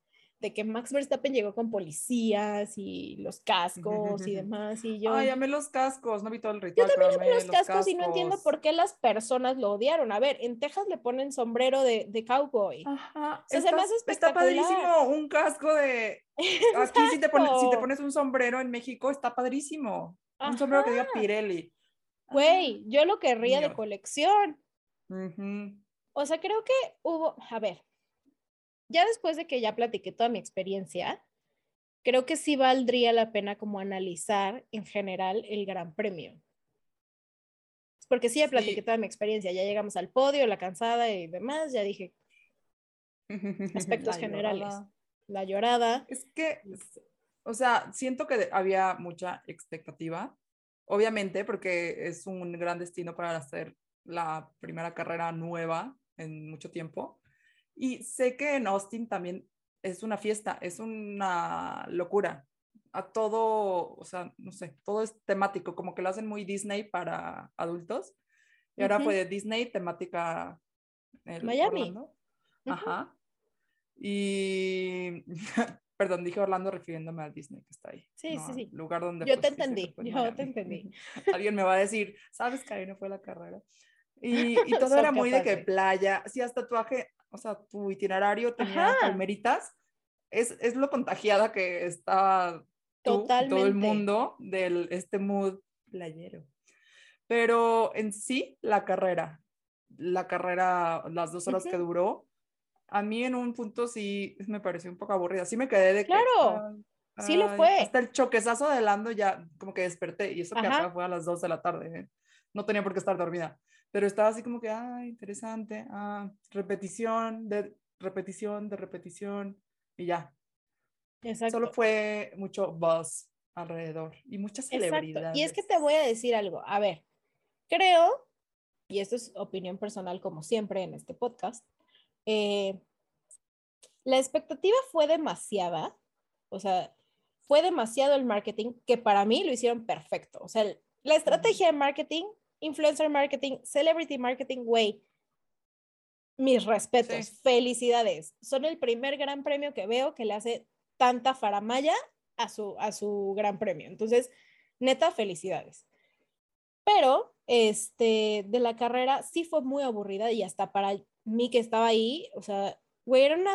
de que Max Verstappen llegó con policías y los cascos y demás, y yo...
Ay, amé los cascos, no vi todo el
Yo
ritual.
también
pero
amé los cascos, y no entiendo
cascos.
por qué las personas lo odiaron. A ver, en Texas le ponen sombrero de, de cowboy.
Ajá,
sea, se me
está,
hace
está padrísimo un casco de... Aquí si te, pones, si te pones un sombrero en México está padrísimo. Un sombrero que diga
Ajá.
Pirelli.
Güey, yo lo querría de colección.
Ujú.
O sea, creo que hubo, a ver, ya después de que ya platiqué toda mi experiencia, creo que sí valdría la pena como analizar en general el Gran Premio. Porque sí ya platiqué
Sí.
toda mi experiencia, ya llegamos al podio, la cansada y demás, ya dije Aspectos
La
generales.
llorada.
la llorada.
Es que, o sea, siento que había mucha expectativa, obviamente, porque es un gran destino para hacer la primera carrera nueva en mucho tiempo. Y sé que en Austin también es una fiesta, es una locura. A todo, o sea, no sé, todo es temático, como que lo hacen muy Disney para adultos. Y ahora
Ujú.
fue de Disney, temática el
Miami.
Orlando.
Ujú.
Ajá. Y, perdón, dije Orlando refiriéndome al Disney que está ahí.
Sí,
no
sí, sí.
Lugar donde
Yo te
pues, se
entendí, yo te entendí.
Alguien me va a decir, ¿sabes que ahí no fue la carrera? Y, y todo era muy de que playa, sí, hasta tatuaje, o sea, tu itinerario tenía
Ajá.
palmeritas. Es, es lo contagiada que está tú todo el mundo del este mood playero. Pero en sí, la carrera, la carrera, las dos horas que duró, a mí en un punto sí me pareció un poco aburrida. Sí me quedé de
Claro, sí lo fue.
Hasta el choquezazo de Lando ya como que desperté y eso que acá fue a las 2 de la tarde. ¿eh? No tenía por qué estar dormida, pero estaba así como que, ah, interesante, ah, repetición, de repetición, de repetición y ya. Exacto. Solo fue mucho buzz alrededor y muchas celebridades.
Y es que te voy a decir algo. A ver, creo, y esto es opinión personal como siempre en este podcast, eh, la expectativa fue demasiada, o sea, fue demasiado el marketing que para mí lo hicieron perfecto. O sea, la estrategia de marketing, influencer marketing, celebrity marketing, güey, mis respetos, felicidades. Son el primer gran premio que veo que le hace tanta faramaya a su, a su gran premio. Entonces, neta, felicidades. Pero, este, de la carrera sí fue muy aburrida y hasta para mí que estaba ahí, o sea, güey, eran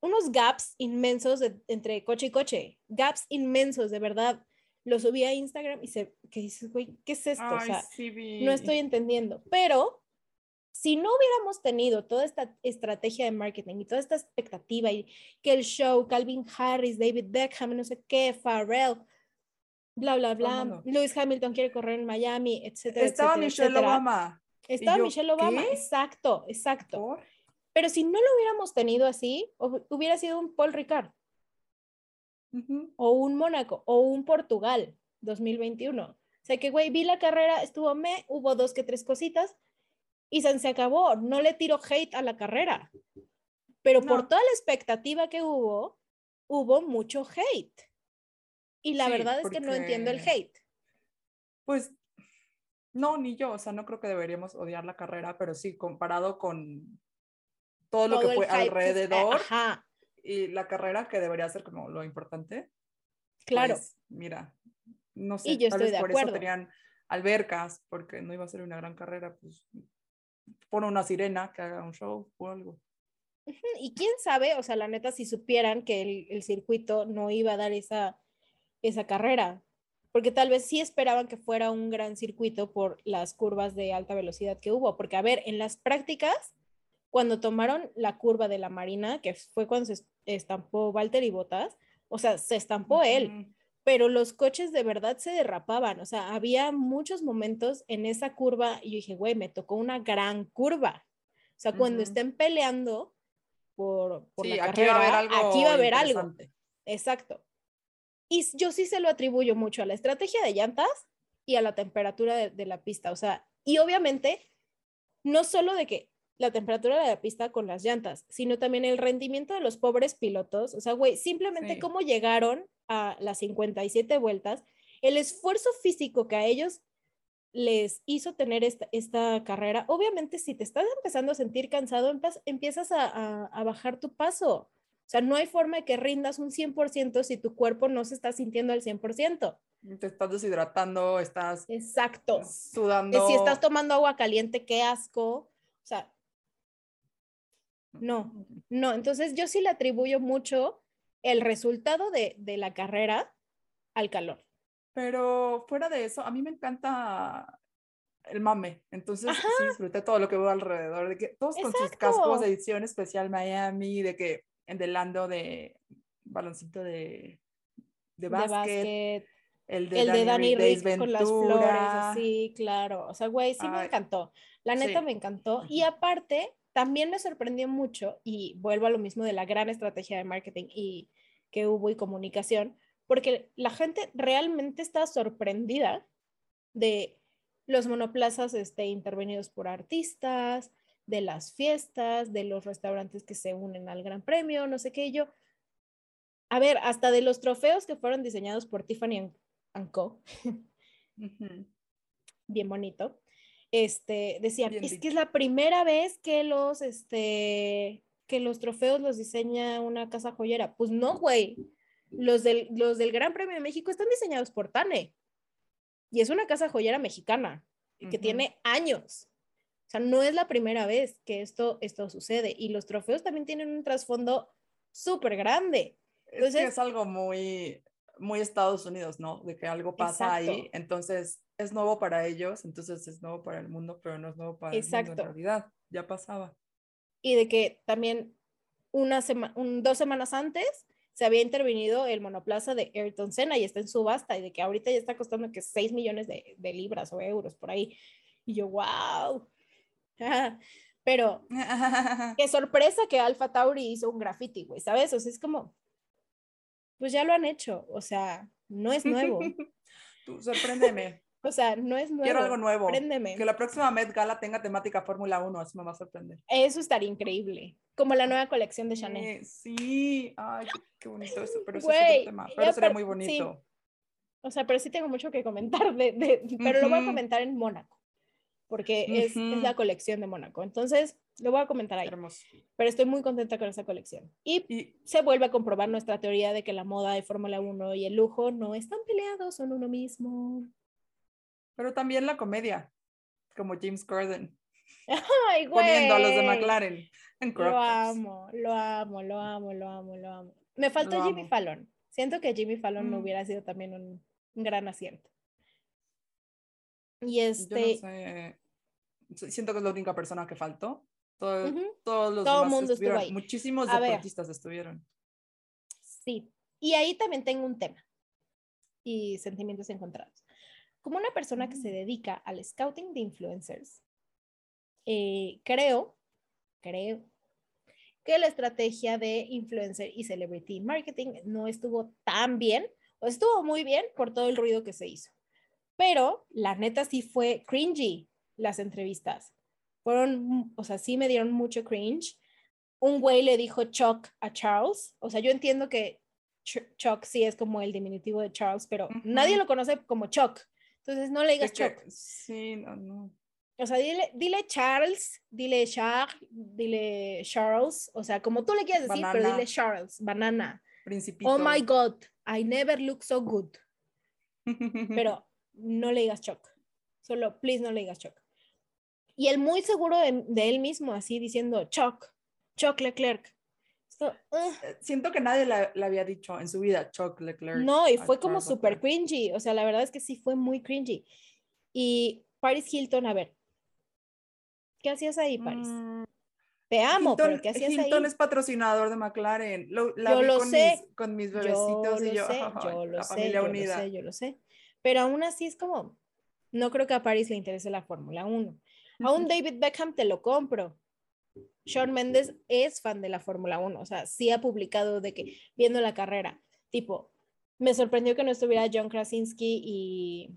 unos gaps inmensos entre coche y coche, gaps inmensos, de verdad. Lo subí a Instagram y se, ¿qué dices, güey? ¿Qué es esto? o sea, no estoy entendiendo. Pero si no hubiéramos tenido toda esta estrategia de marketing y toda esta expectativa y que el show, Calvin Harris, David Beckham, no sé qué, Pharrell, bla, bla, bla, Lewis Hamilton quiere correr en Miami, etcétera.
Estaba Michelle Obama.
Estaba Michelle Obama, exacto, exacto. Pero si no lo hubiéramos tenido así, hubiera sido un Paul Ricard. O un Mónaco, o un Portugal 2021. O sea que, güey, vi la carrera, estuvo me, hubo dos que tres cositas y se, acabó. No le tiro hate a la carrera. Pero por toda la expectativa que hubo, hubo mucho hate. Y la verdad es que no entiendo el hate.
Pues no, ni yo, o sea, no creo que deberíamos odiar la carrera, pero sí, comparado con todo lo que fue alrededor y la carrera que debería ser como lo importante.
Claro.
Pues, mira, no sé, tal vez por eso tenían albercas, porque no iba a ser una gran carrera, pues pone una sirena que haga un show o algo.
Y quién sabe, o sea, la neta, si supieran que el, el circuito no iba a dar esa, esa carrera, porque tal vez sí esperaban que fuera un gran circuito por las curvas de alta velocidad que hubo, porque a ver, en las prácticas, cuando tomaron la curva de la Marina, que fue cuando se estampó Walter y Botas, o sea, se estampó él, pero los coches de verdad se derrapaban, o sea, había muchos momentos en esa curva y yo dije, güey, me tocó una gran curva. O sea, cuando estén peleando por, por la aquí carrera, va a haber algo aquí va a haber algo. Exacto. Y yo sí se lo atribuyo mucho a la estrategia de llantas y a la temperatura de, la pista. O sea, y obviamente, no solo de que la temperatura de la pista con las llantas, sino también el rendimiento de los pobres pilotos. O sea, güey, simplemente cómo llegaron a las 57 vueltas, el esfuerzo físico que a ellos les hizo tener esta, esta carrera. Obviamente, si te estás empezando a sentir cansado, empiezas a, a bajar tu paso. O sea, no hay forma de que rindas un 100% si tu cuerpo no se está sintiendo al 100%.
Te estás deshidratando, estás
Exacto.
sudando.
Si estás tomando agua caliente, qué asco. O sea, no, no. Entonces yo sí le atribuyo mucho el resultado de, de la carrera al calor.
Pero fuera de eso, a mí me encanta el mame. Entonces sí disfruté todo lo que veo alrededor, de que todos con sus cascos de edición especial Miami, de que en delando de baloncito de, de básquet.
El de, el Danny, de con las flores, así, claro. O sea, güey, sí me encantó. La neta me encantó. Y aparte, también me sorprendió mucho, y vuelvo a lo mismo de la gran estrategia de marketing y que hubo y comunicación, porque la gente realmente está sorprendida de los monoplazas este, intervenidos por artistas, de las fiestas, de los restaurantes que se unen al Gran Premio, no sé qué yo. A ver, hasta de los trofeos que fueron diseñados por Tiffany Co. Bien bonito. Este, decían, es que es la primera vez que los, este, que los trofeos los diseña una casa joyera. Pues no, güey. Los del, los del Gran Premio de México están diseñados por Tane. Y es una casa joyera mexicana que tiene años. O sea, no es la primera vez que esto, esto sucede y los trofeos también tienen un trasfondo súper grande.
Entonces, es que es algo muy, muy Estados Unidos, ¿no? De que algo pasa ahí, entonces es nuevo para ellos, entonces es nuevo para el mundo, pero no es nuevo para el mundo en realidad. ya pasaba.
Y de que también una semana, dos semanas antes se había intervenido el monoplaza de Ayrton Senna y está en subasta y de que ahorita ya está costando que 6 millones de, de libras o euros por ahí. Y yo, wow. Pero qué sorpresa que Alpha Tauri hizo un graffiti, güey, ¿sabes? O sea, es como, pues ya lo han hecho, o sea, no es nuevo.
Tú, sorpréndeme.
O sea, no es nuevo.
Quiero algo nuevo.
Sorpréndeme.
Que la próxima Met Gala tenga temática Fórmula 1, eso me va a sorprender.
Eso estaría increíble. Como la nueva colección de Chanel.
sí, ay, qué, bonito eso, pero eso es otro tema. Pero sería muy bonito.
O sea, pero sí tengo mucho que comentar, de, de pero lo voy a comentar en Mónaco, porque es, es, la colección de Mónaco. Entonces, lo voy a comentar ahí. Hermoso. Pero estoy muy contenta con esa colección. Y, y, se vuelve a comprobar nuestra teoría de que la moda de Fórmula 1 y el lujo no están peleados, son uno mismo.
Pero también la comedia, como James Corden.
Ay, güey.
Poniendo a los de McLaren en
Lo amo, lo amo, lo amo, lo amo, lo amo. Me faltó Jimmy Fallon. Siento que Jimmy Fallon no mm. hubiera sido también un, un, gran asiento. Y este.
Yo no sé. Siento que es la única persona que faltó. Todo, Todos los
Todo
demás
mundo
estuvieron.
Estuvo ahí.
Muchísimos deportistas estuvieron.
Sí. Y ahí también tengo un tema y sentimientos encontrados. Como una persona que se mm. dedica al scouting de influencers, eh, creo, creo que la estrategia de influencer y celebrity marketing no estuvo tan bien, o estuvo muy bien por todo el ruido que se hizo. Pero la neta sí fue cringy las entrevistas. Fueron, o sea, sí me dieron mucho cringe. Un güey le dijo Chuck a Charles. O sea, yo entiendo que Chuck sí es como el diminutivo de Charles, pero nadie lo conoce como Chuck. Entonces no le digas Chuck.
Sí, no, no.
O sea, dile, dile Charles, dile Charles, dile Charles, o sea, como tú le quieres decir, pero dile Charles, banana.
Principito.
Oh my God, I never look so good. pero no le digas Chuck. Solo, please, no le digas Chuck. Y él muy seguro de, de él mismo, así diciendo Chuck, Chuck Leclerc.
Eh, siento que nadie le, había dicho en su vida Chuck Leclerc.
No, y fue como súper cringy. O sea, la verdad es que sí fue muy cringy. Y Paris Hilton, a ver, ¿qué hacías ahí, Paris? Mm, Te amo, pero ¿qué hacías
ahí? Hilton es patrocinador de McLaren. Lo, yo lo con sé. Mis, con mis bebecitos
yo
y yo.
Sé, yo lo sé, yo unida. lo sé, yo lo sé. Pero aún así es como, no creo que a Paris le interese la Fórmula 1. A un David Beckham te lo compro, sean Méndez es fan de la Fórmula 1, o sea, sí ha publicado de que viendo la carrera, tipo, me sorprendió que no estuviera John Krasinski y,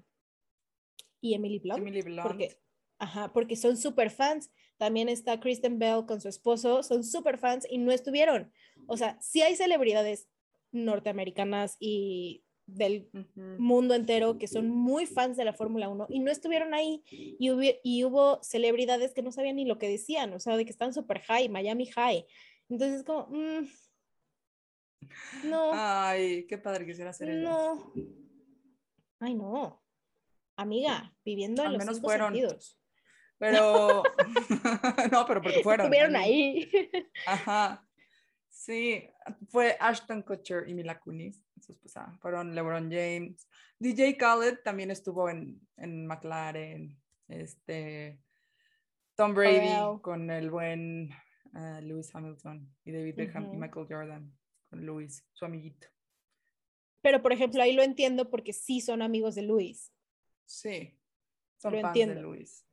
y Emily Blunt.
Emily Blunt.
Porque, ajá, porque son súper fans. También está Kristen Bell con su esposo, son súper fans y no estuvieron. O sea, sí hay celebridades norteamericanas y del mundo entero que son muy fans de la Fórmula 1 y no estuvieron ahí y hubo, y hubo celebridades que no sabían ni lo que decían, o sea, de que están super high, Miami high. Entonces, como, mm, no.
Ay, qué padre quisiera hacer eso.
No. Ay, no. Amiga, viviendo en los menos fueron. sentidos.
Pero, no, pero porque fueron.
Estuvieron ahí.
Ajá. Sí, fue Ashton Kutcher y Mila Kunis, pues, ah, fueron LeBron James. DJ Khaled también estuvo en, en McLaren. Este, Tom Brady con el buen uh, Lewis Hamilton y David Beckham y Michael Jordan con Lewis, su amiguito.
Pero, por ejemplo, ahí lo entiendo porque sí son amigos de Luis.
Sí, son fans de Luis.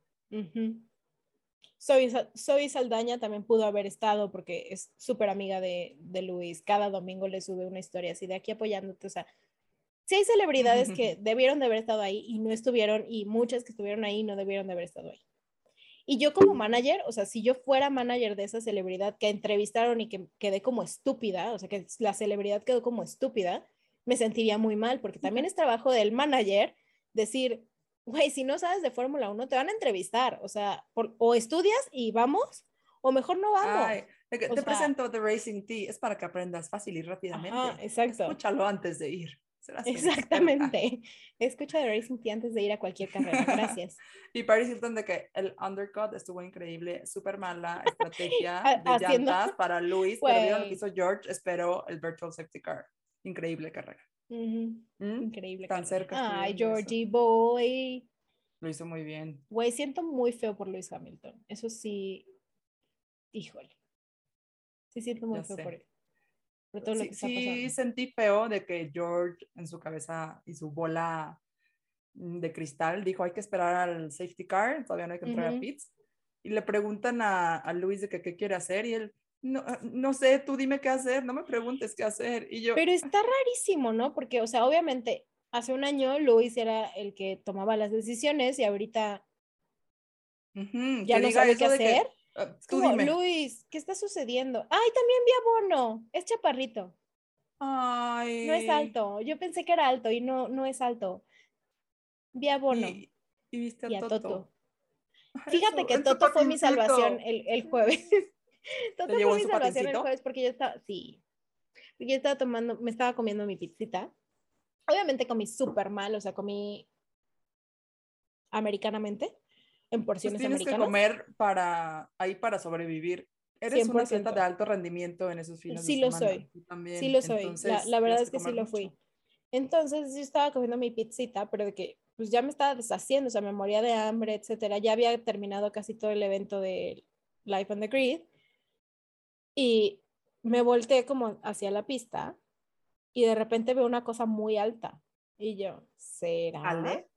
Soy, Saldaña también pudo haber estado porque es súper amiga de, de Luis. Cada domingo le sube una historia así de aquí apoyándote. O sea, sí hay celebridades que debieron de haber estado ahí y no estuvieron y muchas que estuvieron ahí no debieron de haber estado ahí. Y yo como manager, o sea, si yo fuera manager de esa celebridad que entrevistaron y que quedé como estúpida, o sea, que la celebridad quedó como estúpida, me sentiría muy mal porque también es trabajo del manager decir, güey, si no sabes de Fórmula 1, te van a entrevistar, o sea, o estudias y vamos, o mejor no vamos. Ay,
te, presento The Racing Tea, es para que aprendas fácil y rápidamente.
exacto.
Escúchalo antes de ir.
Exactamente. Escucha The Racing Tea antes de ir a cualquier carrera. Gracias.
y Paris Hilton de que el undercut estuvo increíble, súper mala estrategia de llantas para Luis, pero vieron lo que hizo George, espero el virtual safety car. Increíble carrera.
¿Mm? Increíble.
Tan cerca.
Ay, Georgie Boy.
Lo hizo muy bien.
Güey, siento muy feo por Luis Hamilton. Eso sí, híjole. Sí, siento muy feo
sé.
por él. Por todo lo
Sí,
que
sí sentí feo de que George en su cabeza y su bola mm, de cristal dijo hay que esperar al safety car, todavía no hay que entrar a pits. Y le preguntan a, a Luis de que qué quiere hacer y él, no, ah, no sé, tú dime qué hacer, no me preguntes qué hacer. Y yo,
Pero está rarísimo, ¿no? Porque, o sea, obviamente, hace un año Luis era el que tomaba las decisiones y ahorita ya no sabe qué
que,
hacer.
ah, tú
como,
dime.
Luis, ¿qué está sucediendo? Ay, también vi a Bono, es chaparrito,
Ay.
no es alto. Yo pensé que era alto y no, no es alto. Vi a Bono
Y, y viste a,
y a
Toto.
Toto. Fíjate que Toto fue mi salvación el, el jueves. Toto
llevó
mi
su
salvación el jueves porque yo estaba, sí, porque yo estaba tomando, me estaba comiendo mi pizzita. Obviamente comí súper mal, o sea, comí americanamente, en
Pues
porciones
tienes que
americanas.
comer para ahí para sobrevivir. Eres una atleta
100%.
de alto rendimiento en esos fines
Sí
de
lo
semana.
soy.
Tú también.
Sí lo soy. La,
Entonces,
la verdad
tienes
es que sí
comer
lo
mucho.
fui. Entonces yo estaba comiendo mi pizzita, pero de que pues ya me estaba deshaciendo, o sea, me moría de hambre, etcétera. Ya había terminado casi todo el evento de Life on the Grid y me volteé como hacia la pista y de repente veo una cosa muy alta y yo, ¿será?
Ale.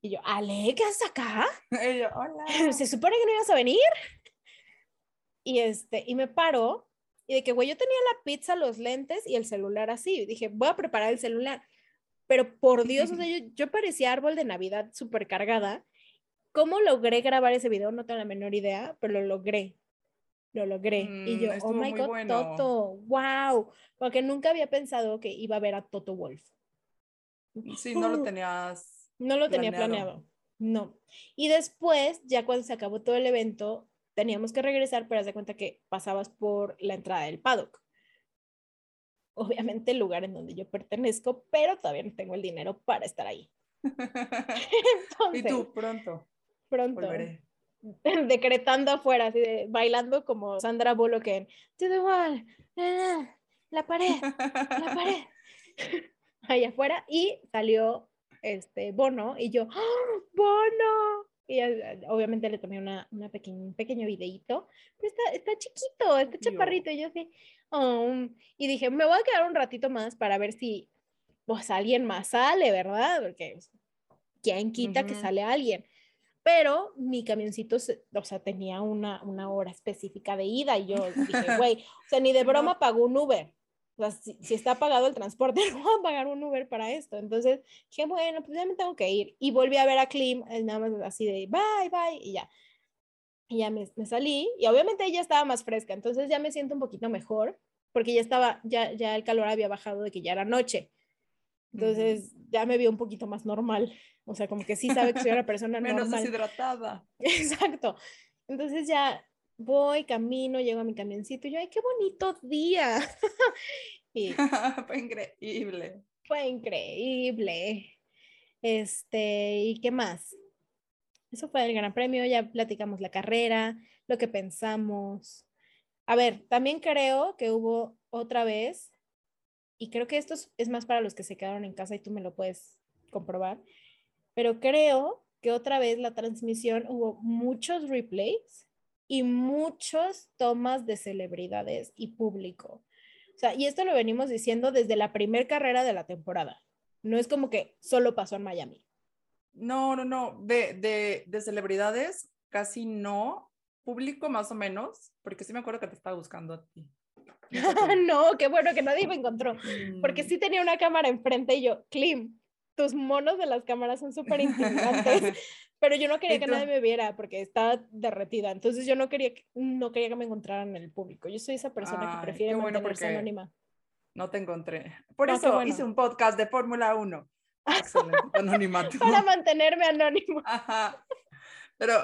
Y yo, Ale, ¿qué haces acá?
Ella, hola.
se supone que no ibas a venir. Y este, y me paro, y de que, güey, yo tenía la pizza, los lentes y el celular así. Y dije, voy a preparar el celular. Pero por Dios, o sea, yo, yo parecía árbol de Navidad súper cargada. ¿Cómo logré grabar ese video? No tengo la menor idea, pero lo logré. Lo logré. y
Mm,
yo, oh my God,
bueno.
Toto, wow. Porque nunca había pensado que iba a ver a Toto Wolf.
Sí, no lo tenías.
No lo tenía
planeado.
No. Y después, ya cuando se acabó todo el evento, teníamos que regresar, pero haz de cuenta que pasabas por la entrada del paddock. Obviamente el lugar en donde yo pertenezco, pero todavía no tengo el dinero para estar ahí.
y tú, pronto,
pronto,
volveré.
decretando afuera, así de, bailando como Sandra Bullock en To the wall, la pared, la pared. Ahí afuera y salió este Bono y yo, ¡Ah, Bono. Y obviamente le tomé una, una un pequeño videíto, pero está, está chiquito, está chaparrito. Y yo así, "Oh", y dije, me voy a quedar un ratito más para ver si pues alguien más sale, ¿verdad? Porque pues, quién quita que sale alguien. Pero mi camioncito, se- o sea, tenía una, una hora específica de ida y yo dije, güey, o sea, ni de broma pagó un Uber. O sea, si, si está pagado el transporte, no voy a pagar un Uber para esto. Entonces dije, bueno, pues ya me tengo que ir. Y volví a ver a Klim, eh, nada más así de bye, bye, y ya. Y ya me, me salí. Y obviamente ella estaba más fresca, entonces ya me siento un poquito mejor, porque ya estaba, ya, ya el calor había bajado de que ya era noche. Entonces ya me vio un poquito más normal. O sea, como que sí sabe que soy una persona
Menos
normal.
deshidratada.
Exacto. Entonces ya voy, camino, llego a mi camioncito y yo, ay, qué bonito día. y
Fue increíble.
fue increíble. Este, ¿y qué más? Eso fue el Gran Premio, ya platicamos la carrera, lo que pensamos. A ver, también creo que hubo otra vez, y creo que esto es, es más para los que se quedaron en casa y tú me lo puedes comprobar, pero creo que otra vez la transmisión hubo muchos replays y muchas tomas de celebridades y público. O sea, y esto lo venimos diciendo desde la primer carrera de la temporada. No es como que solo pasó en Miami.
No, no, no. De, de, de celebridades, casi no. Público, más o menos. Porque sí me acuerdo que te estaba buscando a ti. No
qué bueno que nadie me encontró. Porque
Mm,
sí tenía una cámara enfrente y yo, Klim, tus monos de las cámaras son súper intimidantes. Pero yo no quería
¿Y
que nadie me viera porque estaba derretida. Entonces yo no quería, que- no quería que me encontraran en el público. Yo soy esa persona
Ay,
que prefiere
bueno
mantenerse
porque-
anónima.
No te encontré. Por
No,
eso
bueno.
hice un podcast de Fórmula 1. Excelente. Anonimato.
Para mantenerme anónimo.
Ajá. Pero,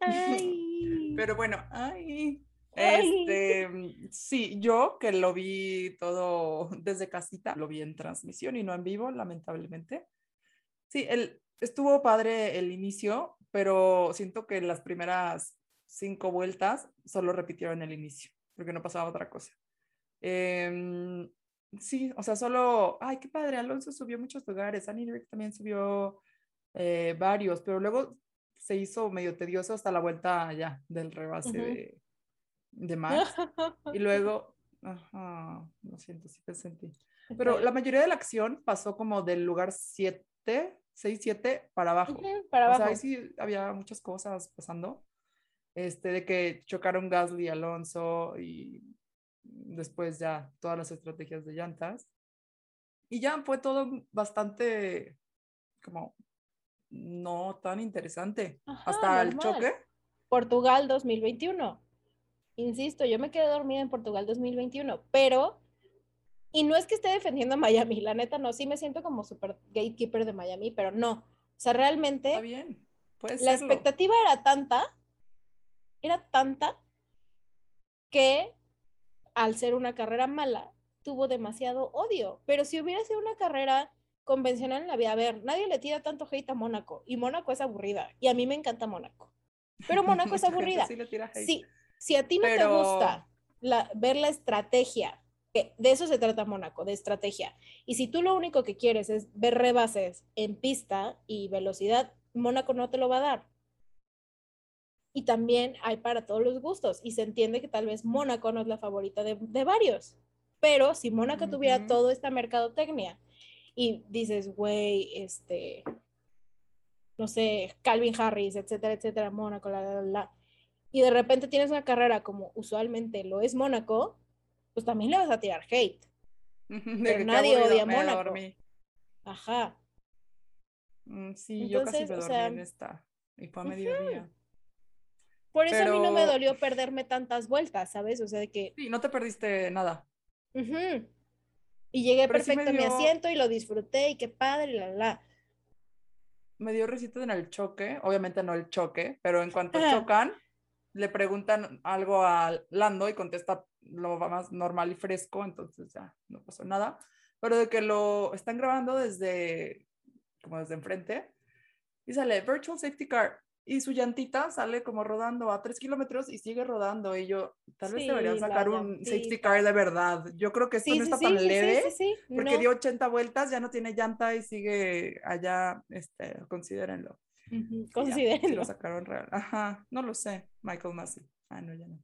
Ay.
pero bueno, ay.
Ay.
Este, sí, yo que lo vi todo desde casita, lo vi en transmisión y no en vivo, lamentablemente. Sí, el, estuvo padre el inicio, pero siento que las primeras cinco vueltas solo repitieron el inicio, porque no pasaba otra cosa. Em, sí, o sea, solo, ay, qué padre, Alonso subió muchos lugares, Annie Rick también subió eh, varios, pero luego se hizo medio tedioso hasta la vuelta ya del rebase de, de Max. y luego, ajá, lo siento, sí pensé en ti. Pero la mayoría de la acción pasó como del lugar 7, 6, 7 para abajo.
para abajo.
O sea, ahí sí había muchas cosas pasando. Este, de que chocaron Gasly y Alonso y después ya todas las estrategias de llantas. Y ya fue todo bastante como no tan interesante. Hasta el choque.
Portugal 2021. Insisto, yo me quedé dormida en Portugal 2021, pero, y no es que esté defendiendo a Miami, la neta no, sí me siento como super gatekeeper de Miami, pero no. O sea, realmente.
Está bien.
la expectativa era tanta, era tanta, que al ser una carrera mala, tuvo demasiado odio. Pero si hubiera sido una carrera convencional en la vida, a ver, nadie le tira tanto hate a Mónaco y Mónaco es aburrida y a mí me encanta Mónaco. Pero Mónaco es aburrida. Sí, si a ti no te gusta ver la estrategia, de eso se trata Mónaco, de estrategia. Y si tú lo único que quieres es ver rebases en pista y velocidad, Mónaco no te lo va a dar. Y también hay para todos los gustos. Y se entiende que tal vez Mónaco no es la favorita de, varios. Pero si Mónaco tuviera toda esta mercadotecnia y dices, güey, este, no sé, Calvin Harris, etcétera, etcétera, Mónaco, la, la, la, y de repente tienes una carrera como usualmente lo es Mónaco, pues también le vas a tirar hate. Pero nadie odia Mónaco. Ajá.
Mm, sí, yo casi me dormí en esta. Y fue a mediodía.
Por eso a mí no me dolió perderme tantas vueltas, ¿sabes? O sea, de que...
Sí, no te perdiste nada.
Y llegué perfecto a mi asiento y lo disfruté y qué padre, la, la.
Me dio risita en el choque, obviamente no el choque, pero en cuanto chocan, le preguntan algo a Lando y contesta lo más normal y fresco, entonces ya no pasó nada. Pero de que lo están grabando desde, como desde enfrente, y sale Virtual Safety Car, y su llantita sale como rodando a tres kilómetros y sigue rodando. Y yo, tal vez deberían sacar un safety car de verdad. Yo creo que esto no está tan leve, porque dio 80 vueltas, ya no tiene llanta y sigue allá, este, considérenlo.
Considérenlo.
lo sacaron real. Ajá, no lo sé, Michael Massey. Ah, no, ya no.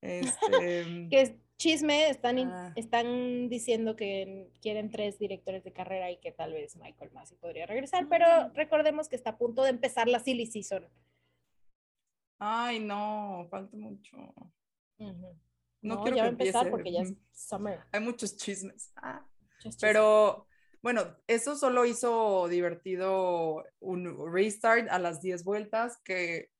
Este... que chisme, están, ah. están diciendo que quieren tres directores de carrera y que tal vez Michael Massey podría regresar, pero mm. recordemos que está a punto de empezar la silly season.
Ay, no, falta mucho.
No, quiero ya va a empezar porque ya es summer.
Hay muchos chismes. Ah. Pero bueno, eso solo hizo divertido un restart a las 10 vueltas que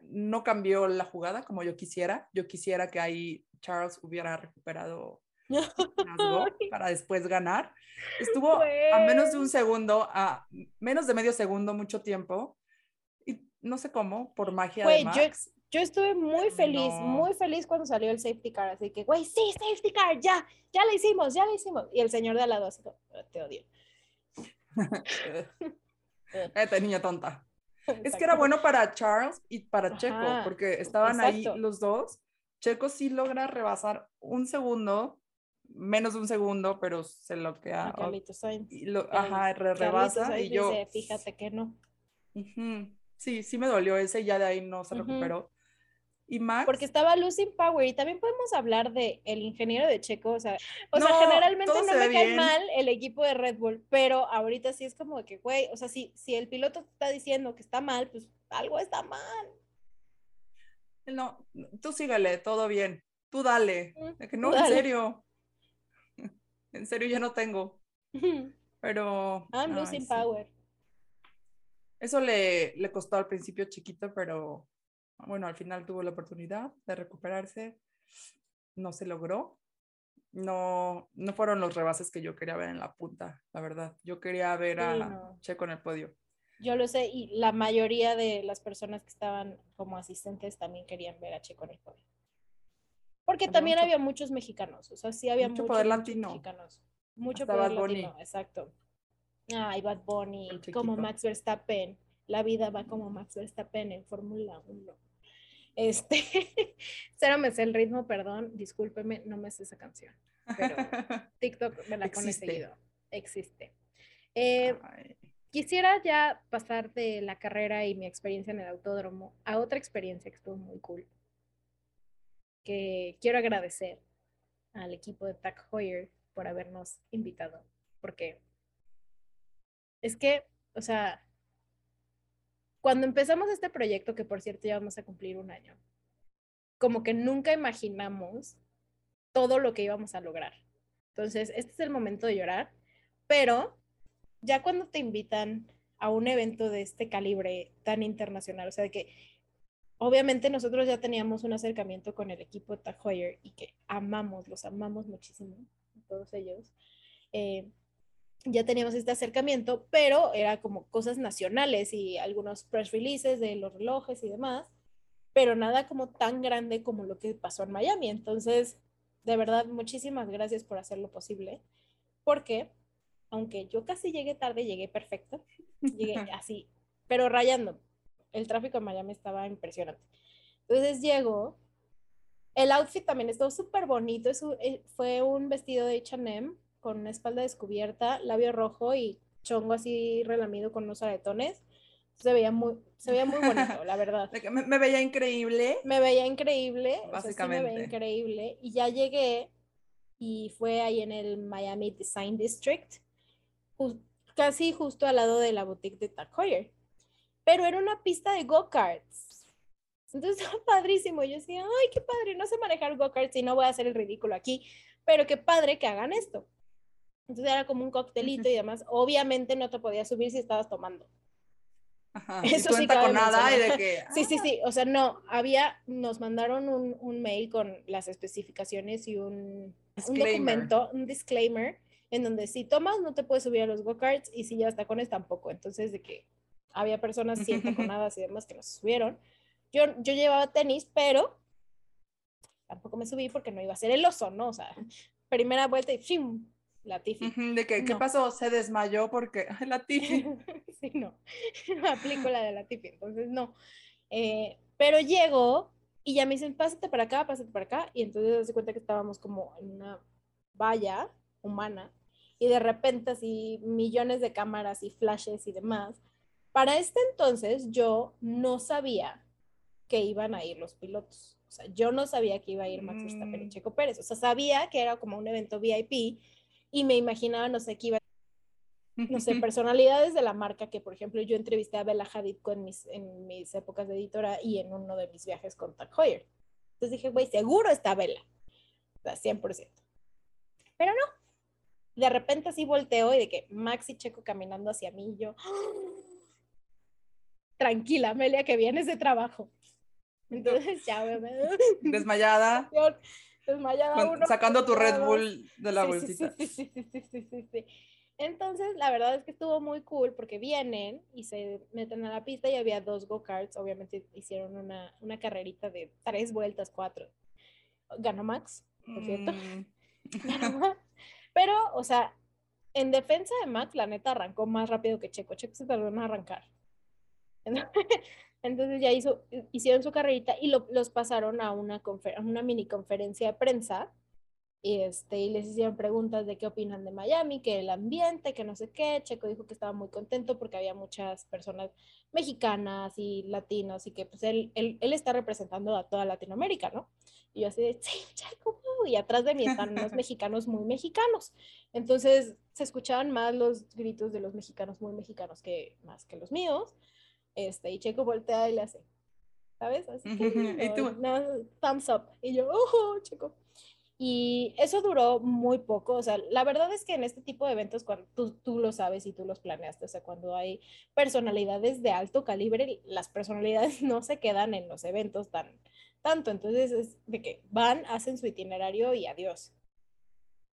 no cambió la jugada como yo quisiera. Yo quisiera que ahí Charles hubiera recuperado para después ganar. Estuvo a menos de un segundo, a menos de medio segundo, mucho tiempo. Y no sé cómo, por magia de Max.
Yo, estuve muy feliz, muy feliz cuando salió el safety car. Así que, güey, sí, safety car, ya, ya lo hicimos, ya lo hicimos. Y el señor de al lado, así, te odio.
Esta niña tonta. Es que era bueno para Charles y para Checo, porque estaban ahí los dos. Checo sí logra rebasar un segundo, menos de un segundo, pero se lo queda. Y lo, ajá, rebasa. Y yo.
Fíjate que no.
Sí, sí me dolió ese, ya de ahí no se recuperó. Y Max.
Porque estaba losing power y también podemos hablar de el ingeniero de Checo, o sea, o sea generalmente no me cae mal el equipo de Red Bull, pero ahorita sí es como que, güey, o sea, si, si el piloto está diciendo que está mal, pues algo está mal.
No, tú sígale, todo bien, tú dale, que no, en serio, en serio ya no tengo, pero...
I'm losing power.
Eso le, le costó al principio chiquito, pero bueno, al final tuvo la oportunidad de recuperarse, no se logró. No, no fueron los rebases que yo quería ver en la punta, la verdad. Yo quería ver a Checo en el podio.
Yo lo sé, y la mayoría de las personas que estaban como asistentes también querían ver a Checo en el podio. Porque también había muchos mexicanos, o sea, sí había mucho poder latino. mexicanos. Mucho poder latino, exacto. Ay, Bad Bunny, como Max Verstappen. La vida va como Max Verstappen en Fórmula 1. Este, cero me sé el ritmo, perdón, discúlpeme, no me sé esa canción, pero TikTok me la pone seguido, existe. Eh, quisiera ya pasar de la carrera y mi experiencia en el autódromo a otra experiencia que estuvo muy cool, que quiero agradecer al equipo de Tag Heuer por habernos invitado, porque es que, o sea, cuando empezamos este proyecto, que por cierto ya vamos a cumplir un año, como que nunca imaginamos todo lo que íbamos a lograr. Entonces, este es el momento de llorar, pero ya cuando te invitan a un evento de este calibre tan internacional, o sea, de que obviamente nosotros ya teníamos un acercamiento con el equipo Tag Heuer y que amamos, los amamos muchísimo, todos ellos. Eh, ya teníamos este acercamiento, pero era como cosas nacionales y algunos press releases de los relojes y demás, pero nada como tan grande como lo que pasó en Miami. Entonces, de verdad, muchísimas gracias por hacerlo posible, porque aunque yo casi llegué tarde, llegué perfecto, llegué así, pero rayando. El tráfico en Miami estaba impresionante. Entonces llego, el outfit también estuvo súper bonito, eh, fue un vestido de H&M con una espalda descubierta, labio rojo y chongo así relamido con unos aretones. Se veía muy, se veía muy bonito, la verdad.
Me, veía increíble.
Me veía increíble. Básicamente. me veía increíble. Y ya llegué y fue ahí en el Miami Design District, casi justo al lado de la boutique de Tag Heuer. Pero era una pista de go-karts. Entonces estaba padrísimo. Yo decía, ay, qué padre, no sé manejar go-karts y no voy a hacer el ridículo aquí, pero qué padre que hagan esto. Entonces era como un coctelito y demás. Obviamente no te podías subir si estabas tomando.
Ajá, Eso sí con nada y de que...
Sí, sí, sí. O sea, no, había, nos mandaron un, un mail con las especificaciones y un, un, documento, un disclaimer, en donde si tomas no te puedes subir a los go-karts y si llevas tacones tampoco. Entonces, de que había personas sin taconadas y demás que nos subieron. Yo, yo llevaba tenis, pero tampoco me subí porque no iba a ser el oso, ¿no? O sea, primera vuelta y ¡fim! La Tiffy.
¿De qué, qué pasó? Se desmayó porque la Tiffy.
sí, no. No aplico la de la Tiffy, entonces no. Eh, pero llego y ya me dicen, pásate para acá, pásate para acá. Y entonces se cuenta que estábamos como en una valla humana y de repente así millones de cámaras y flashes y demás. Para este entonces yo no sabía que iban a ir los pilotos. O sea, yo no sabía que iba a ir Max Verstappen y mm. Checo Pérez. O sea, sabía que era como un evento VIP y me imaginaba, no sé, que iba, no sé, personalidades de la marca que, por ejemplo, yo entrevisté a Bella Hadid con mis, en mis épocas de editora y en uno de mis viajes con Tag Heuer. Entonces dije, güey, seguro está Bella. O sea, 100%. Pero no. De repente así volteo y de que Max y Checo caminando hacia mí y yo, tranquila, Amelia, que vienes de trabajo. Entonces ya, me...
Desmayada. Sacando tu Red Bull de la
bolsita. Sí, sí, sí, sí, sí, sí, Entonces, la verdad es que estuvo muy cool porque vienen y se meten a la pista y había dos go-karts. Obviamente hicieron una, una carrerita de tres vueltas, cuatro. Ganó Max, por cierto. Mm. Ganó Max. Pero, o sea, en defensa de Max, la neta arrancó más rápido que Checo. Checo se tardó en arrancar. Entonces ya hizo, hicieron su carrerita y los pasaron a una, una mini conferencia de prensa y, este, y les hicieron preguntas de qué opinan de Miami, que el ambiente, que no sé qué. Checo dijo que estaba muy contento porque había muchas personas mexicanas y latinos y que pues él, él, él está representando a toda Latinoamérica, ¿no? Y yo así de, sí, Checo, y atrás de mí están unos mexicanos muy mexicanos. Entonces se escuchaban más los gritos de los mexicanos muy mexicanos que más que los míos. Este, y Checo voltea y le hace, ¿sabes? Así que, ¿Y tú? No, thumbs up. Y yo, oh, Checo. Y eso duró muy poco, o sea, la verdad es que en este tipo de eventos, cuando tú, tú, lo sabes y tú los planeaste, o sea, cuando hay personalidades de alto calibre, las personalidades no se quedan en los eventos tan tanto, entonces es de que van, hacen su itinerario y adiós.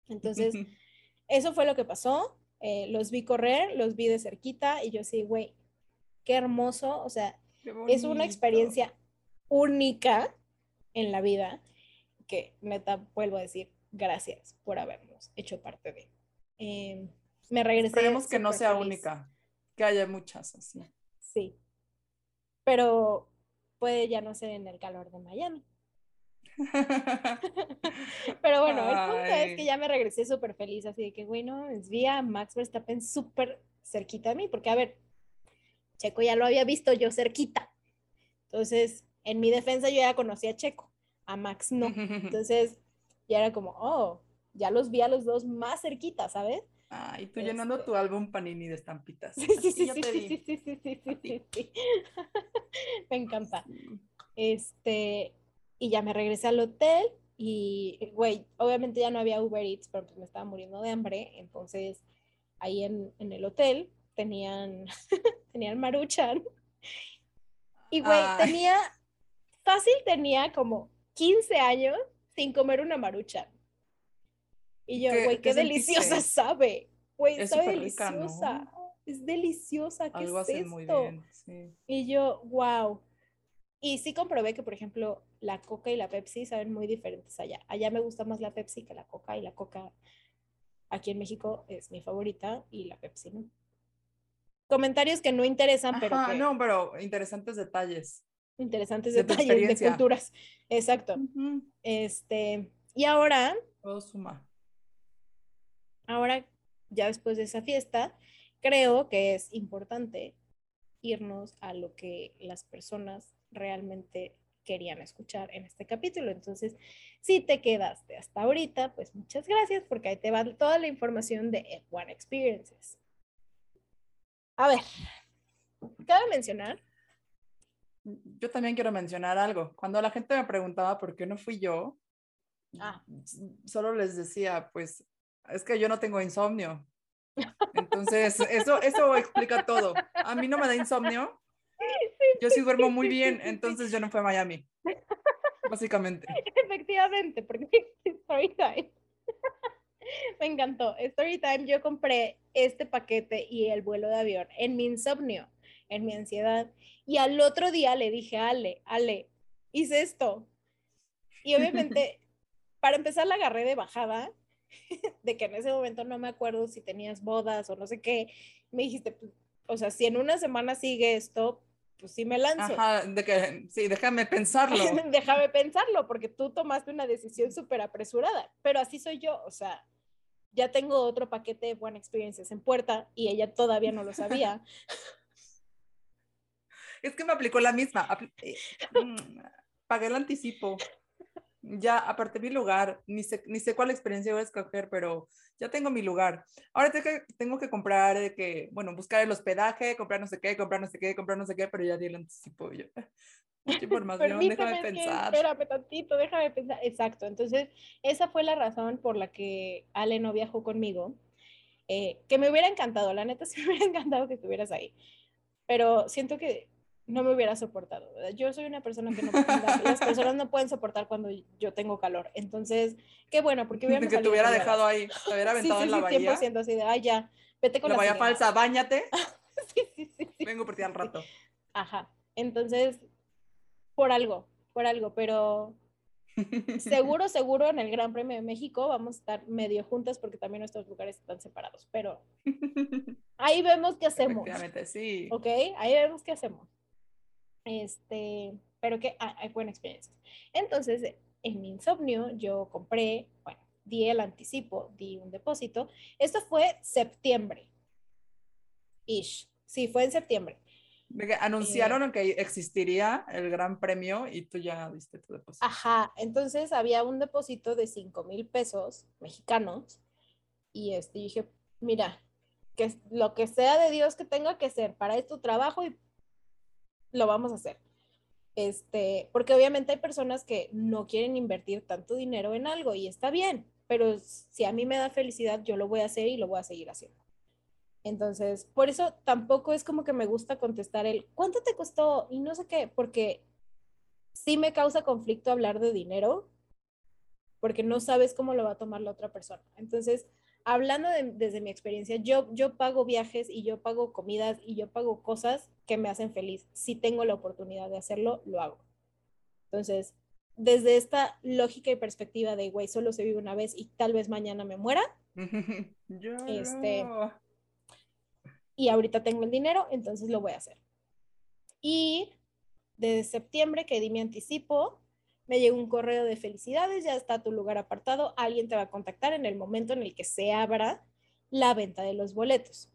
Entonces, eso fue lo que pasó, eh, los vi correr, los vi de cerquita y yo sí, güey, qué hermoso, o sea, es una experiencia única en la vida que neta vuelvo a decir gracias por habernos hecho parte de. Eh, me regresé.
Esperemos que no sea única, que haya muchas así.
Sí, pero puede ya no ser en el calor de Miami. Pero bueno, el punto es que ya me regresé súper feliz, así de que, bueno, es vía Max Verstappen súper cerquita de mí, porque a ver, Checo ya lo había visto yo cerquita. Entonces, en mi defensa yo ya conocía a Checo. a Max no. Entonces ya era como, oh, ya los vi a los dos más cerquita, ¿sabes?
Ah, y tú llenando
Este
tu álbum Panini de estampitas.
Sí, sí, sí, sí, sí, sí. Me encanta. Este, y ya me regresé al hotel y, güey, obviamente ya no había Uber Eats, pero pues me estaba muriendo de hambre, entonces ahí en, en el hotel tenían, tenían maruchan y, güey,
Ay.
tenía, fácil tenía como 15 años sin comer una maruchan. Y yo,
¿Qué-
güey,
qué
qué, deliciosa sabe. Güey, sabe
súper rica, ¿no?
deliciosa. Es deliciosa. ¿Qué
Algo
es esto?
muy bien. Sí.
Y yo, wow. Y sí comprobé que, por ejemplo, la Coca y la Pepsi saben muy diferentes allá. Allá me gusta más la Pepsi que la Coca y la Coca aquí en México es mi favorita y la Pepsi no. Comentarios que no interesan, pero que
no, pero interesantes detalles.
interesantes
de
detalles de culturas. Exacto. Este, y ahora,
Todo suma.
ahora, ya después de esa fiesta, creo que es importante irnos a lo que las personas realmente querían escuchar en este capítulo. Entonces, si te quedaste hasta ahorita, pues muchas gracias porque ahí te va toda la información de F1 Experiences. A ver, cabe mencionar,
Yo también quiero mencionar algo. Cuando la gente me preguntaba por qué no fui yo,
Ah.
solo les decía, pues, es que yo no tengo insomnio. Entonces, eso, eso explica todo. A mí no me da insomnio. Yo sí duermo muy bien, entonces yo no fui a Miami. Básicamente.
efectivamente, porque time. Me encantó. Story time, yo compré este paquete y el vuelo de avión en mi insomnio, en mi ansiedad. Y al otro día le dije Ale, Ale, hice esto. Y obviamente, para empezar, la agarré de bajada, de que en ese momento no me acuerdo si tenías bodas o no sé qué. Me dijiste, pues, o sea, si en una semana sigue esto, pues sí me lanzo.
Ajá, de que, sí, déjame pensarlo.
Déjame pensarlo, porque tú tomaste una decisión súper apresurada, pero así soy yo, o sea, ya tengo otro paquete de One Experiences en puerta y ella todavía no lo sabía.
Es que me aplicó la misma. eh, mm, Pagué el anticipo. Ya aparte mi lugar, ni sé, ni sé cuál experiencia voy a escoger, pero ya tengo mi lugar. Ahora tengo que, comprar, que, bueno, buscar el hospedaje, comprar no sé qué, comprar no sé qué, comprar no sé qué, pero ya di el anticipo. Yo, información, déjame
es que
pensar.
espérame tantito, déjame pensar. Exacto, entonces esa fue la razón por la que Ale no viajó conmigo, eh, que me hubiera encantado, la neta sí me hubiera encantado que estuvieras ahí, pero siento que no me hubiera soportado. Yo soy una persona que no, las personas no pueden soportar cuando yo tengo calor, entonces qué bueno, porque hubiéramos
que te hubiera dejado ahí, te hubiera
Sí,
aventado
sí,
en la
sí,
bahía.
100% así de, ay, ya, vete con
La
la,
bahía
sirena".
falsa, bañate,
Sí, sí, sí, sí.
vengo por ti al rato.
Ajá, entonces, por algo, por algo, pero seguro, seguro en el Gran Premio de México vamos a estar medio juntas porque también nuestros lugares están separados, pero ahí vemos qué hacemos,
sí.
¿ok? Ahí vemos qué hacemos. Este, pero que ah, hay buena experiencia. Entonces, en mi insomnio yo compré, bueno, di el anticipo, di un depósito. Esto fue septiembre. Ish. Sí, fue en septiembre.
Que anunciaron que existiría el gran premio y tú ya diste tu depósito.
Ajá, entonces había un depósito de 5 mil pesos mexicanos y este, dije, mira, que lo que sea de Dios que tenga que ser para esto trabajo y lo vamos a hacer. Este, porque obviamente hay personas que no quieren invertir tanto dinero en algo y está bien, pero si a mí me da felicidad, yo lo voy a hacer y lo voy a seguir haciendo. Entonces, por eso tampoco es como que me gusta contestar el, ¿cuánto te costó? Y no sé qué, porque sí me causa conflicto hablar de dinero, porque no sabes cómo lo va a tomar la otra persona. Entonces, hablando de- desde mi experiencia, yo, yo pago viajes y yo pago comidas y yo pago cosas que me hacen feliz. Si tengo la oportunidad de hacerlo, lo hago. Entonces, desde esta lógica y perspectiva de, güey, solo se vive una vez y tal vez mañana me muera, Este,
YOLO.
Y ahorita tengo el dinero, entonces lo voy a hacer. Y desde septiembre que di mi anticipo, me llegó un correo de felicidades, ya está tu lugar apartado, alguien te va a contactar en el momento en el que se abra la venta de los boletos.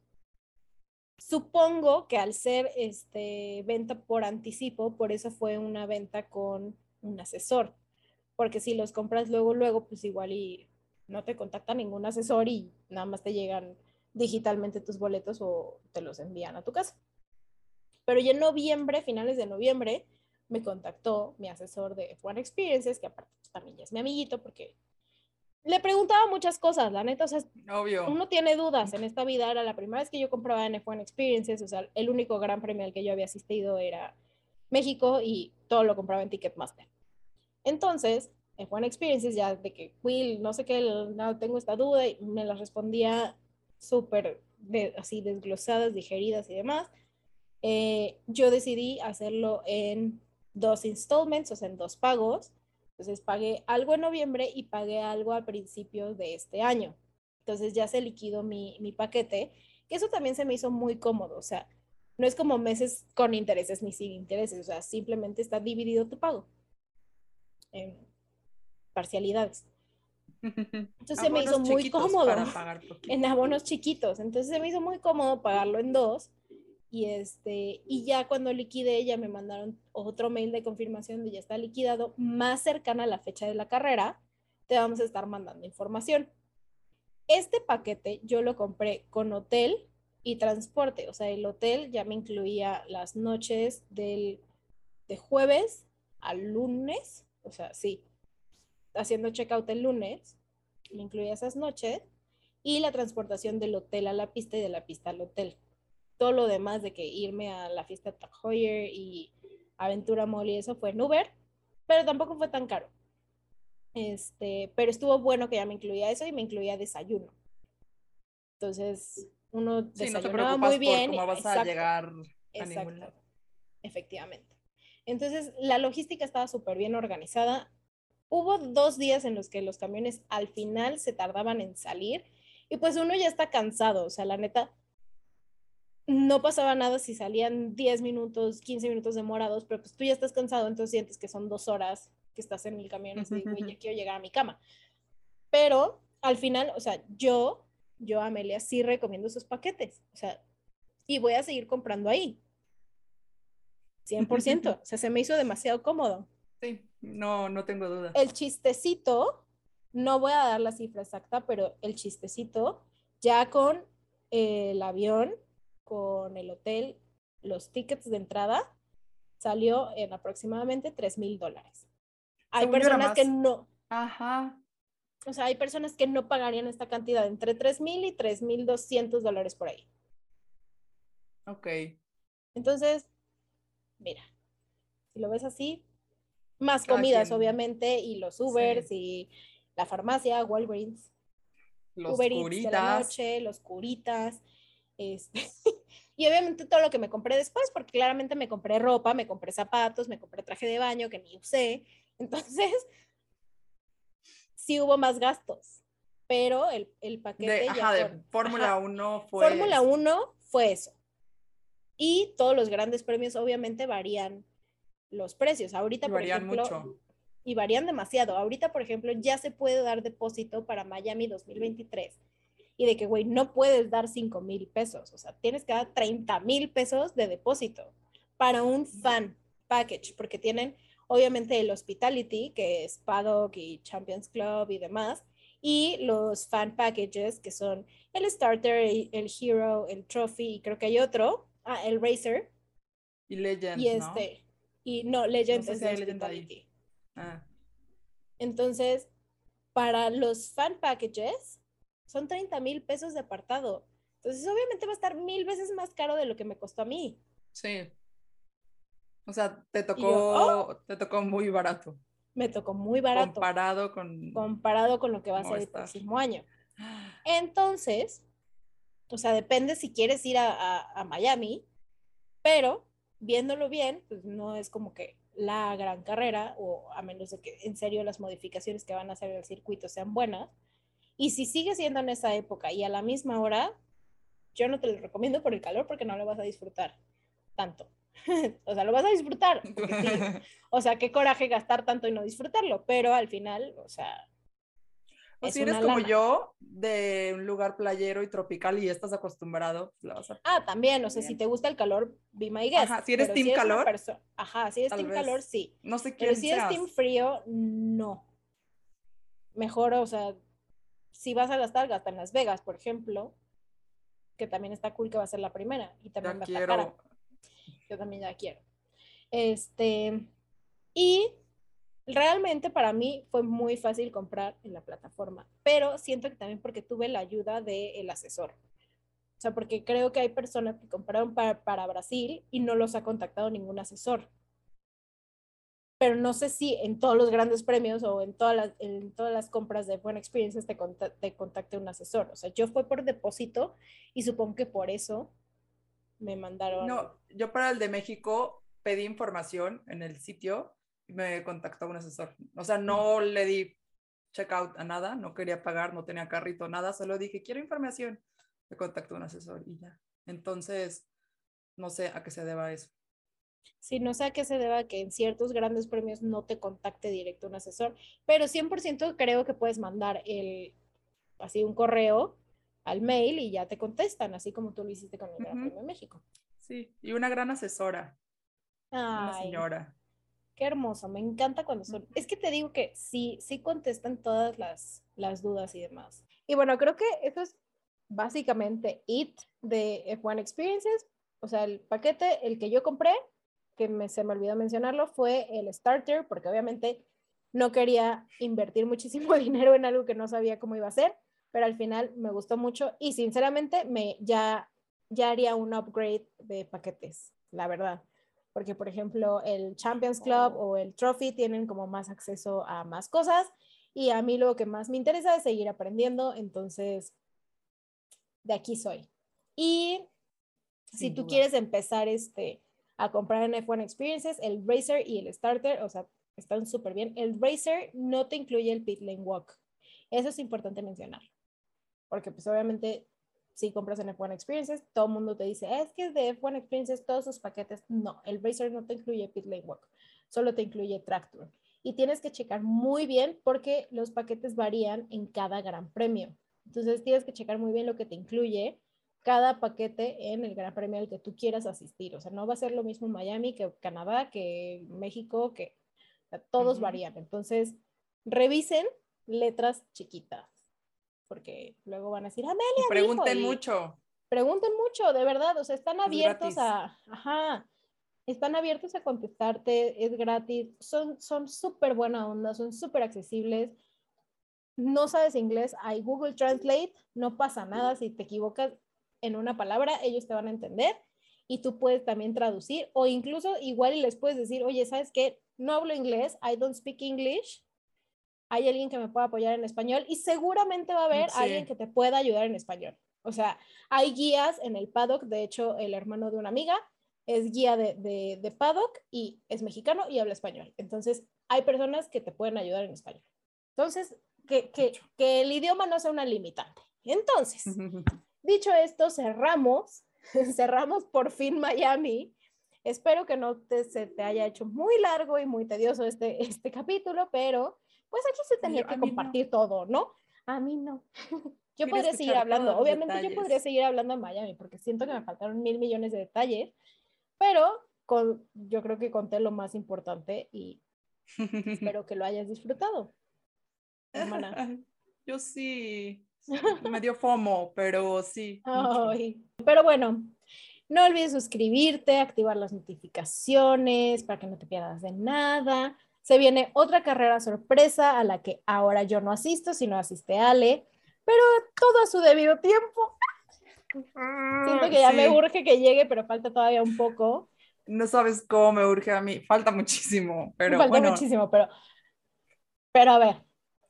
Supongo que al ser este, venta por anticipo, por eso fue una venta con un asesor, porque si los compras luego, luego, pues igual y no te contacta ningún asesor y nada más te llegan digitalmente tus boletos o te los envían a tu casa. Pero ya en noviembre, finales de noviembre, me contactó mi asesor de F1 Experiences, que aparte pues, también ya es mi amiguito, porque le preguntaba muchas cosas, la neta, o sea,
Obvio.
uno tiene dudas en esta vida, era la primera vez que yo compraba en F1 Experiences, o sea, el único gran premio al que yo había asistido era México y todo lo compraba en Ticketmaster. Entonces, F1 Experiences ya de que, Will, no sé qué, no tengo esta duda, y me las respondía súper de, así desglosadas, digeridas y demás. Eh, yo decidí hacerlo en dos installments, o sea, en dos pagos. Entonces pagué algo en noviembre y pagué algo a principios de este año. Entonces ya se liquidó mi, mi paquete, que eso también se me hizo muy cómodo. O sea, no es como meses con intereses ni sin intereses, o sea, simplemente está dividido tu pago en parcialidades. Entonces se me hizo muy cómodo
para pagar poquito.
en abonos chiquitos. Entonces se me hizo muy cómodo pagarlo en dos. Y, este, y ya cuando liquidé, ya me mandaron otro mail de confirmación de ya está liquidado, más cercana a la fecha de la carrera, te vamos a estar mandando información. Este paquete yo lo compré con hotel y transporte, o sea, el hotel ya me incluía las noches del, de jueves al lunes, o sea, sí, haciendo checkout el lunes, me incluía esas noches, y la transportación del hotel a la pista y de la pista al hotel todo lo demás de que irme a la fiesta Tag Heuer y Aventura Mall y eso fue en Uber, pero tampoco fue tan caro. Este, pero estuvo bueno que ya me incluía eso y me incluía desayuno. Entonces, uno
Sí, no
desayunaba muy bien.
por cómo vas a llegar a
exacto,
ningún lado.
Efectivamente. Entonces, la logística estaba súper bien organizada. Hubo dos días en los que los camiones al final se tardaban en salir y pues uno ya está cansado, o sea, la neta, no pasaba nada si salían 10 minutos, 15 minutos demorados, pero pues tú ya estás cansado, entonces sientes que son dos horas que estás en el camión, así, güey, ya quiero llegar a mi cama. Pero al final, o sea, yo, yo, Amelia, sí recomiendo esos paquetes, o sea, y voy a seguir comprando ahí. 100%, o sea, se me hizo demasiado cómodo.
Sí, no, no tengo duda.
El chistecito, no voy a dar la cifra exacta, pero el chistecito, ya con el avión, con el hotel, los tickets de entrada, salió en aproximadamente 3 mil dólares. Hay
Según
personas que no,
Ajá.
o sea, hay personas que no pagarían esta cantidad, entre 3 mil y 3 mil 200 dólares por ahí.
Ok.
Entonces, mira, si lo ves así, más
Cada
comidas,
quien.
obviamente, y los Ubers y la farmacia, Walgreens.
Los
Uber Eats de la
curitas.
noche, los curitas, este, y obviamente todo lo que me compré después, porque claramente me compré ropa, me compré zapatos, me compré traje de baño que ni usé, entonces sí hubo más gastos, pero el, el paquete
De,
ya
ajá, de
con-
Fórmula
ajá,
1 fue.
Fórmula 1 fue eso. Y todos los grandes premios obviamente varían los precios. Ahorita, por
Varían
ejemplo,
mucho.
y varían demasiado. Ahorita, por ejemplo, ya se puede dar depósito para Miami 2023 y de que, güey, no puedes dar 5 mil pesos, o sea, tienes que dar 30 mil pesos de depósito para un fan package, porque tienen obviamente el hospitality, que es Paddock y Champions Club y demás, y los fan packages, que son el starter, el, el hero, el trophy, y creo que hay otro, ah, el racer,
Y Legend,
y
¿no?
Y no, Legend
sé
es
si
de hospitality.
Ah,
Entonces, para los fan packages, son 30 mil pesos de apartado. Entonces, obviamente va a estar mil veces más caro de lo que me costó a mí.
sí. O sea, te tocó,
yo,
te tocó muy barato.
Me tocó muy barato
Comparado con.
comparado con lo que va a ser el próximo año. Entonces, o sea, depende si quieres ir a, a- a Miami, pero viéndolo bien, pues no es como que la gran carrera, o a menos de que en serio las modificaciones que van a hacer al circuito sean buenas. Y si sigue siendo en esa época y a la misma hora, yo no te lo recomiendo por el calor porque no lo vas a disfrutar tanto. o sea, lo vas a disfrutar. sí. O sea, qué coraje gastar tanto y no disfrutarlo, pero al final, o sea,
O si eres como
lana.
yo, de un lugar playero y tropical y estás acostumbrado, pues la vas a...
Ah, también, o sea, si te gusta el calor, be my guest.
Ajá, si eres
pero
team calor,
perso- Ajá, si eres team calor, sí.
No sé quién
Pero si eres
seas.
team frío, no. Mejor, o sea, si vas a gastar, gasta en Las Vegas, por ejemplo, que también está cool que va a ser la primera y también
Ya
va a estar cara.
quiero.
Yo también ya quiero. Este, y realmente para mí fue muy fácil comprar en la plataforma, pero siento que también porque tuve la ayuda del asesor. O sea, porque creo que hay personas que compraron para, para Brasil y no los ha contactado ningún asesor. Pero no sé si en todos los grandes premios o en todas las, en todas las compras de Buena Experiencias te, conta- te contacte un asesor. O sea, yo fue por depósito y supongo que por eso me mandaron.
No, yo para el de México pedí información en el sitio me contactó un asesor. O sea, no le di checkout a nada, no quería pagar, no tenía carrito, nada, solo dije, quiero información. Me contactó un asesor y ya. Entonces, no sé a qué se deba eso.
Sí, no sé a qué se deba que en ciertos grandes premios no te contacte directo un asesor, pero 100% creo que puedes mandar el, así un correo al mail y ya te contestan, así como tú lo hiciste con el Gran
Ujú.
Premio de México.
Sí, y una gran asesora, una
Ay,
señora.
Qué hermoso, me encanta cuando son, es que te digo que sí, sí contestan todas las, las dudas y demás. Y bueno, creo que eso es básicamente it de F1 Experiences, o sea, el paquete, el que yo compré, que me, se me olvidó mencionarlo, fue el starter, porque obviamente no quería invertir muchísimo dinero en algo que no sabía cómo iba a ser, pero al final me gustó mucho y sinceramente me ya, ya haría un upgrade de paquetes, la verdad. Porque, por ejemplo, el Champions Club
Oh.
o el Trophy tienen como más acceso a más cosas y a mí lo que más me interesa es seguir aprendiendo, entonces de aquí soy. Y si tú
duda.
quieres empezar este, a comprar en F1 Experiences, el Racer y el Starter, o sea, están súper bien. El Racer no te incluye el Pit Lane Walk. Eso es importante mencionar. Porque pues obviamente si compras en F1 Experiences, todo el mundo te dice, es que es de F1 Experiences todos sus paquetes. No, el Racer no te incluye Pit Lane Walk, solo te incluye Track Tour. Y tienes que checar muy bien porque los paquetes varían en cada gran premio. Entonces tienes que checar muy bien lo que te incluye cada paquete en el Gran Premio al que tú quieras asistir. O sea, no va a ser lo mismo Miami que Canadá, que México, que o sea, todos varían. Entonces, revisen letras chiquitas, porque luego van a decir, Amelia,
Y
dijo",
pregunten
y
mucho.
Pregunten mucho, de verdad, o sea, están abiertos
gratis.
a, ajá, están abiertos a contestarte, es gratis, son son súper buena onda, son súper accesibles. No sabes inglés, hay Google Translate, no pasa nada si te equivocas en una palabra, ellos te van a entender y tú puedes también traducir o incluso igual y les puedes decir, oye, ¿sabes qué? No hablo inglés, I don't speak English. Hay alguien que me pueda apoyar en español y seguramente va a haber
Sí.
alguien que te pueda ayudar en español. O sea, hay guías en el paddock, de hecho, el hermano de una amiga es guía de, de, de paddock y es mexicano y habla español. Entonces, hay personas que te pueden ayudar en español. Entonces, que, que, que el idioma no sea una limitante. Entonces, dicho esto, cerramos, cerramos por fin Miami. Espero que no te, se te haya hecho muy largo y muy tedioso este, este capítulo, pero pues aquí se tenía que
no.
compartir todo, ¿no? A mí no. Yo
Quiero
podría seguir hablando, obviamente yo podría seguir hablando de Miami porque siento que me faltaron mil millones de detalles, pero con, yo creo que conté lo más importante y espero que lo hayas disfrutado. Hermana.
Yo sí. Me dio FOMO, pero sí.
Ay, pero bueno, no olvides suscribirte, activar las notificaciones para que no te pierdas de nada. Se viene otra carrera sorpresa a la que ahora yo no asisto, sino asiste Ale, pero todo a su debido tiempo. Siento que ya me
Sí.
urge que llegue, pero falta todavía un poco.
No sabes cómo me urge a mí. Falta muchísimo, pero
falta
bueno.
muchísimo, pero, pero a ver,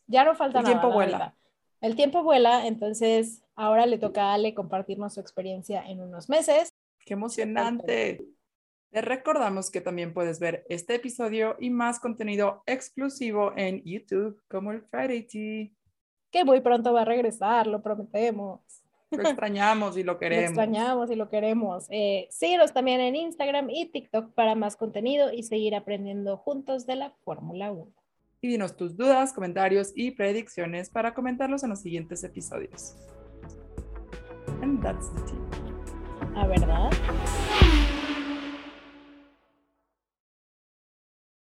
ya no falta
El
nada.
tiempo
la
vuela.
verdad. El tiempo vuela, entonces ahora le toca a Ale compartirnos su experiencia en unos meses.
¡Qué emocionante! Te recordamos que también puedes ver este episodio y más contenido exclusivo en YouTube, como el Friday Tea.
que muy pronto va a regresar, lo prometemos.
Lo extrañamos y lo
Lo
queremos.
extrañamos y lo queremos. Eh, síguenos también en Instagram y TikTok para más contenido y seguir aprendiendo juntos de la Fórmula 1.
y dinos tus dudas, comentarios y predicciones para comentarlos en los siguientes episodios. And that's the
¿A verdad?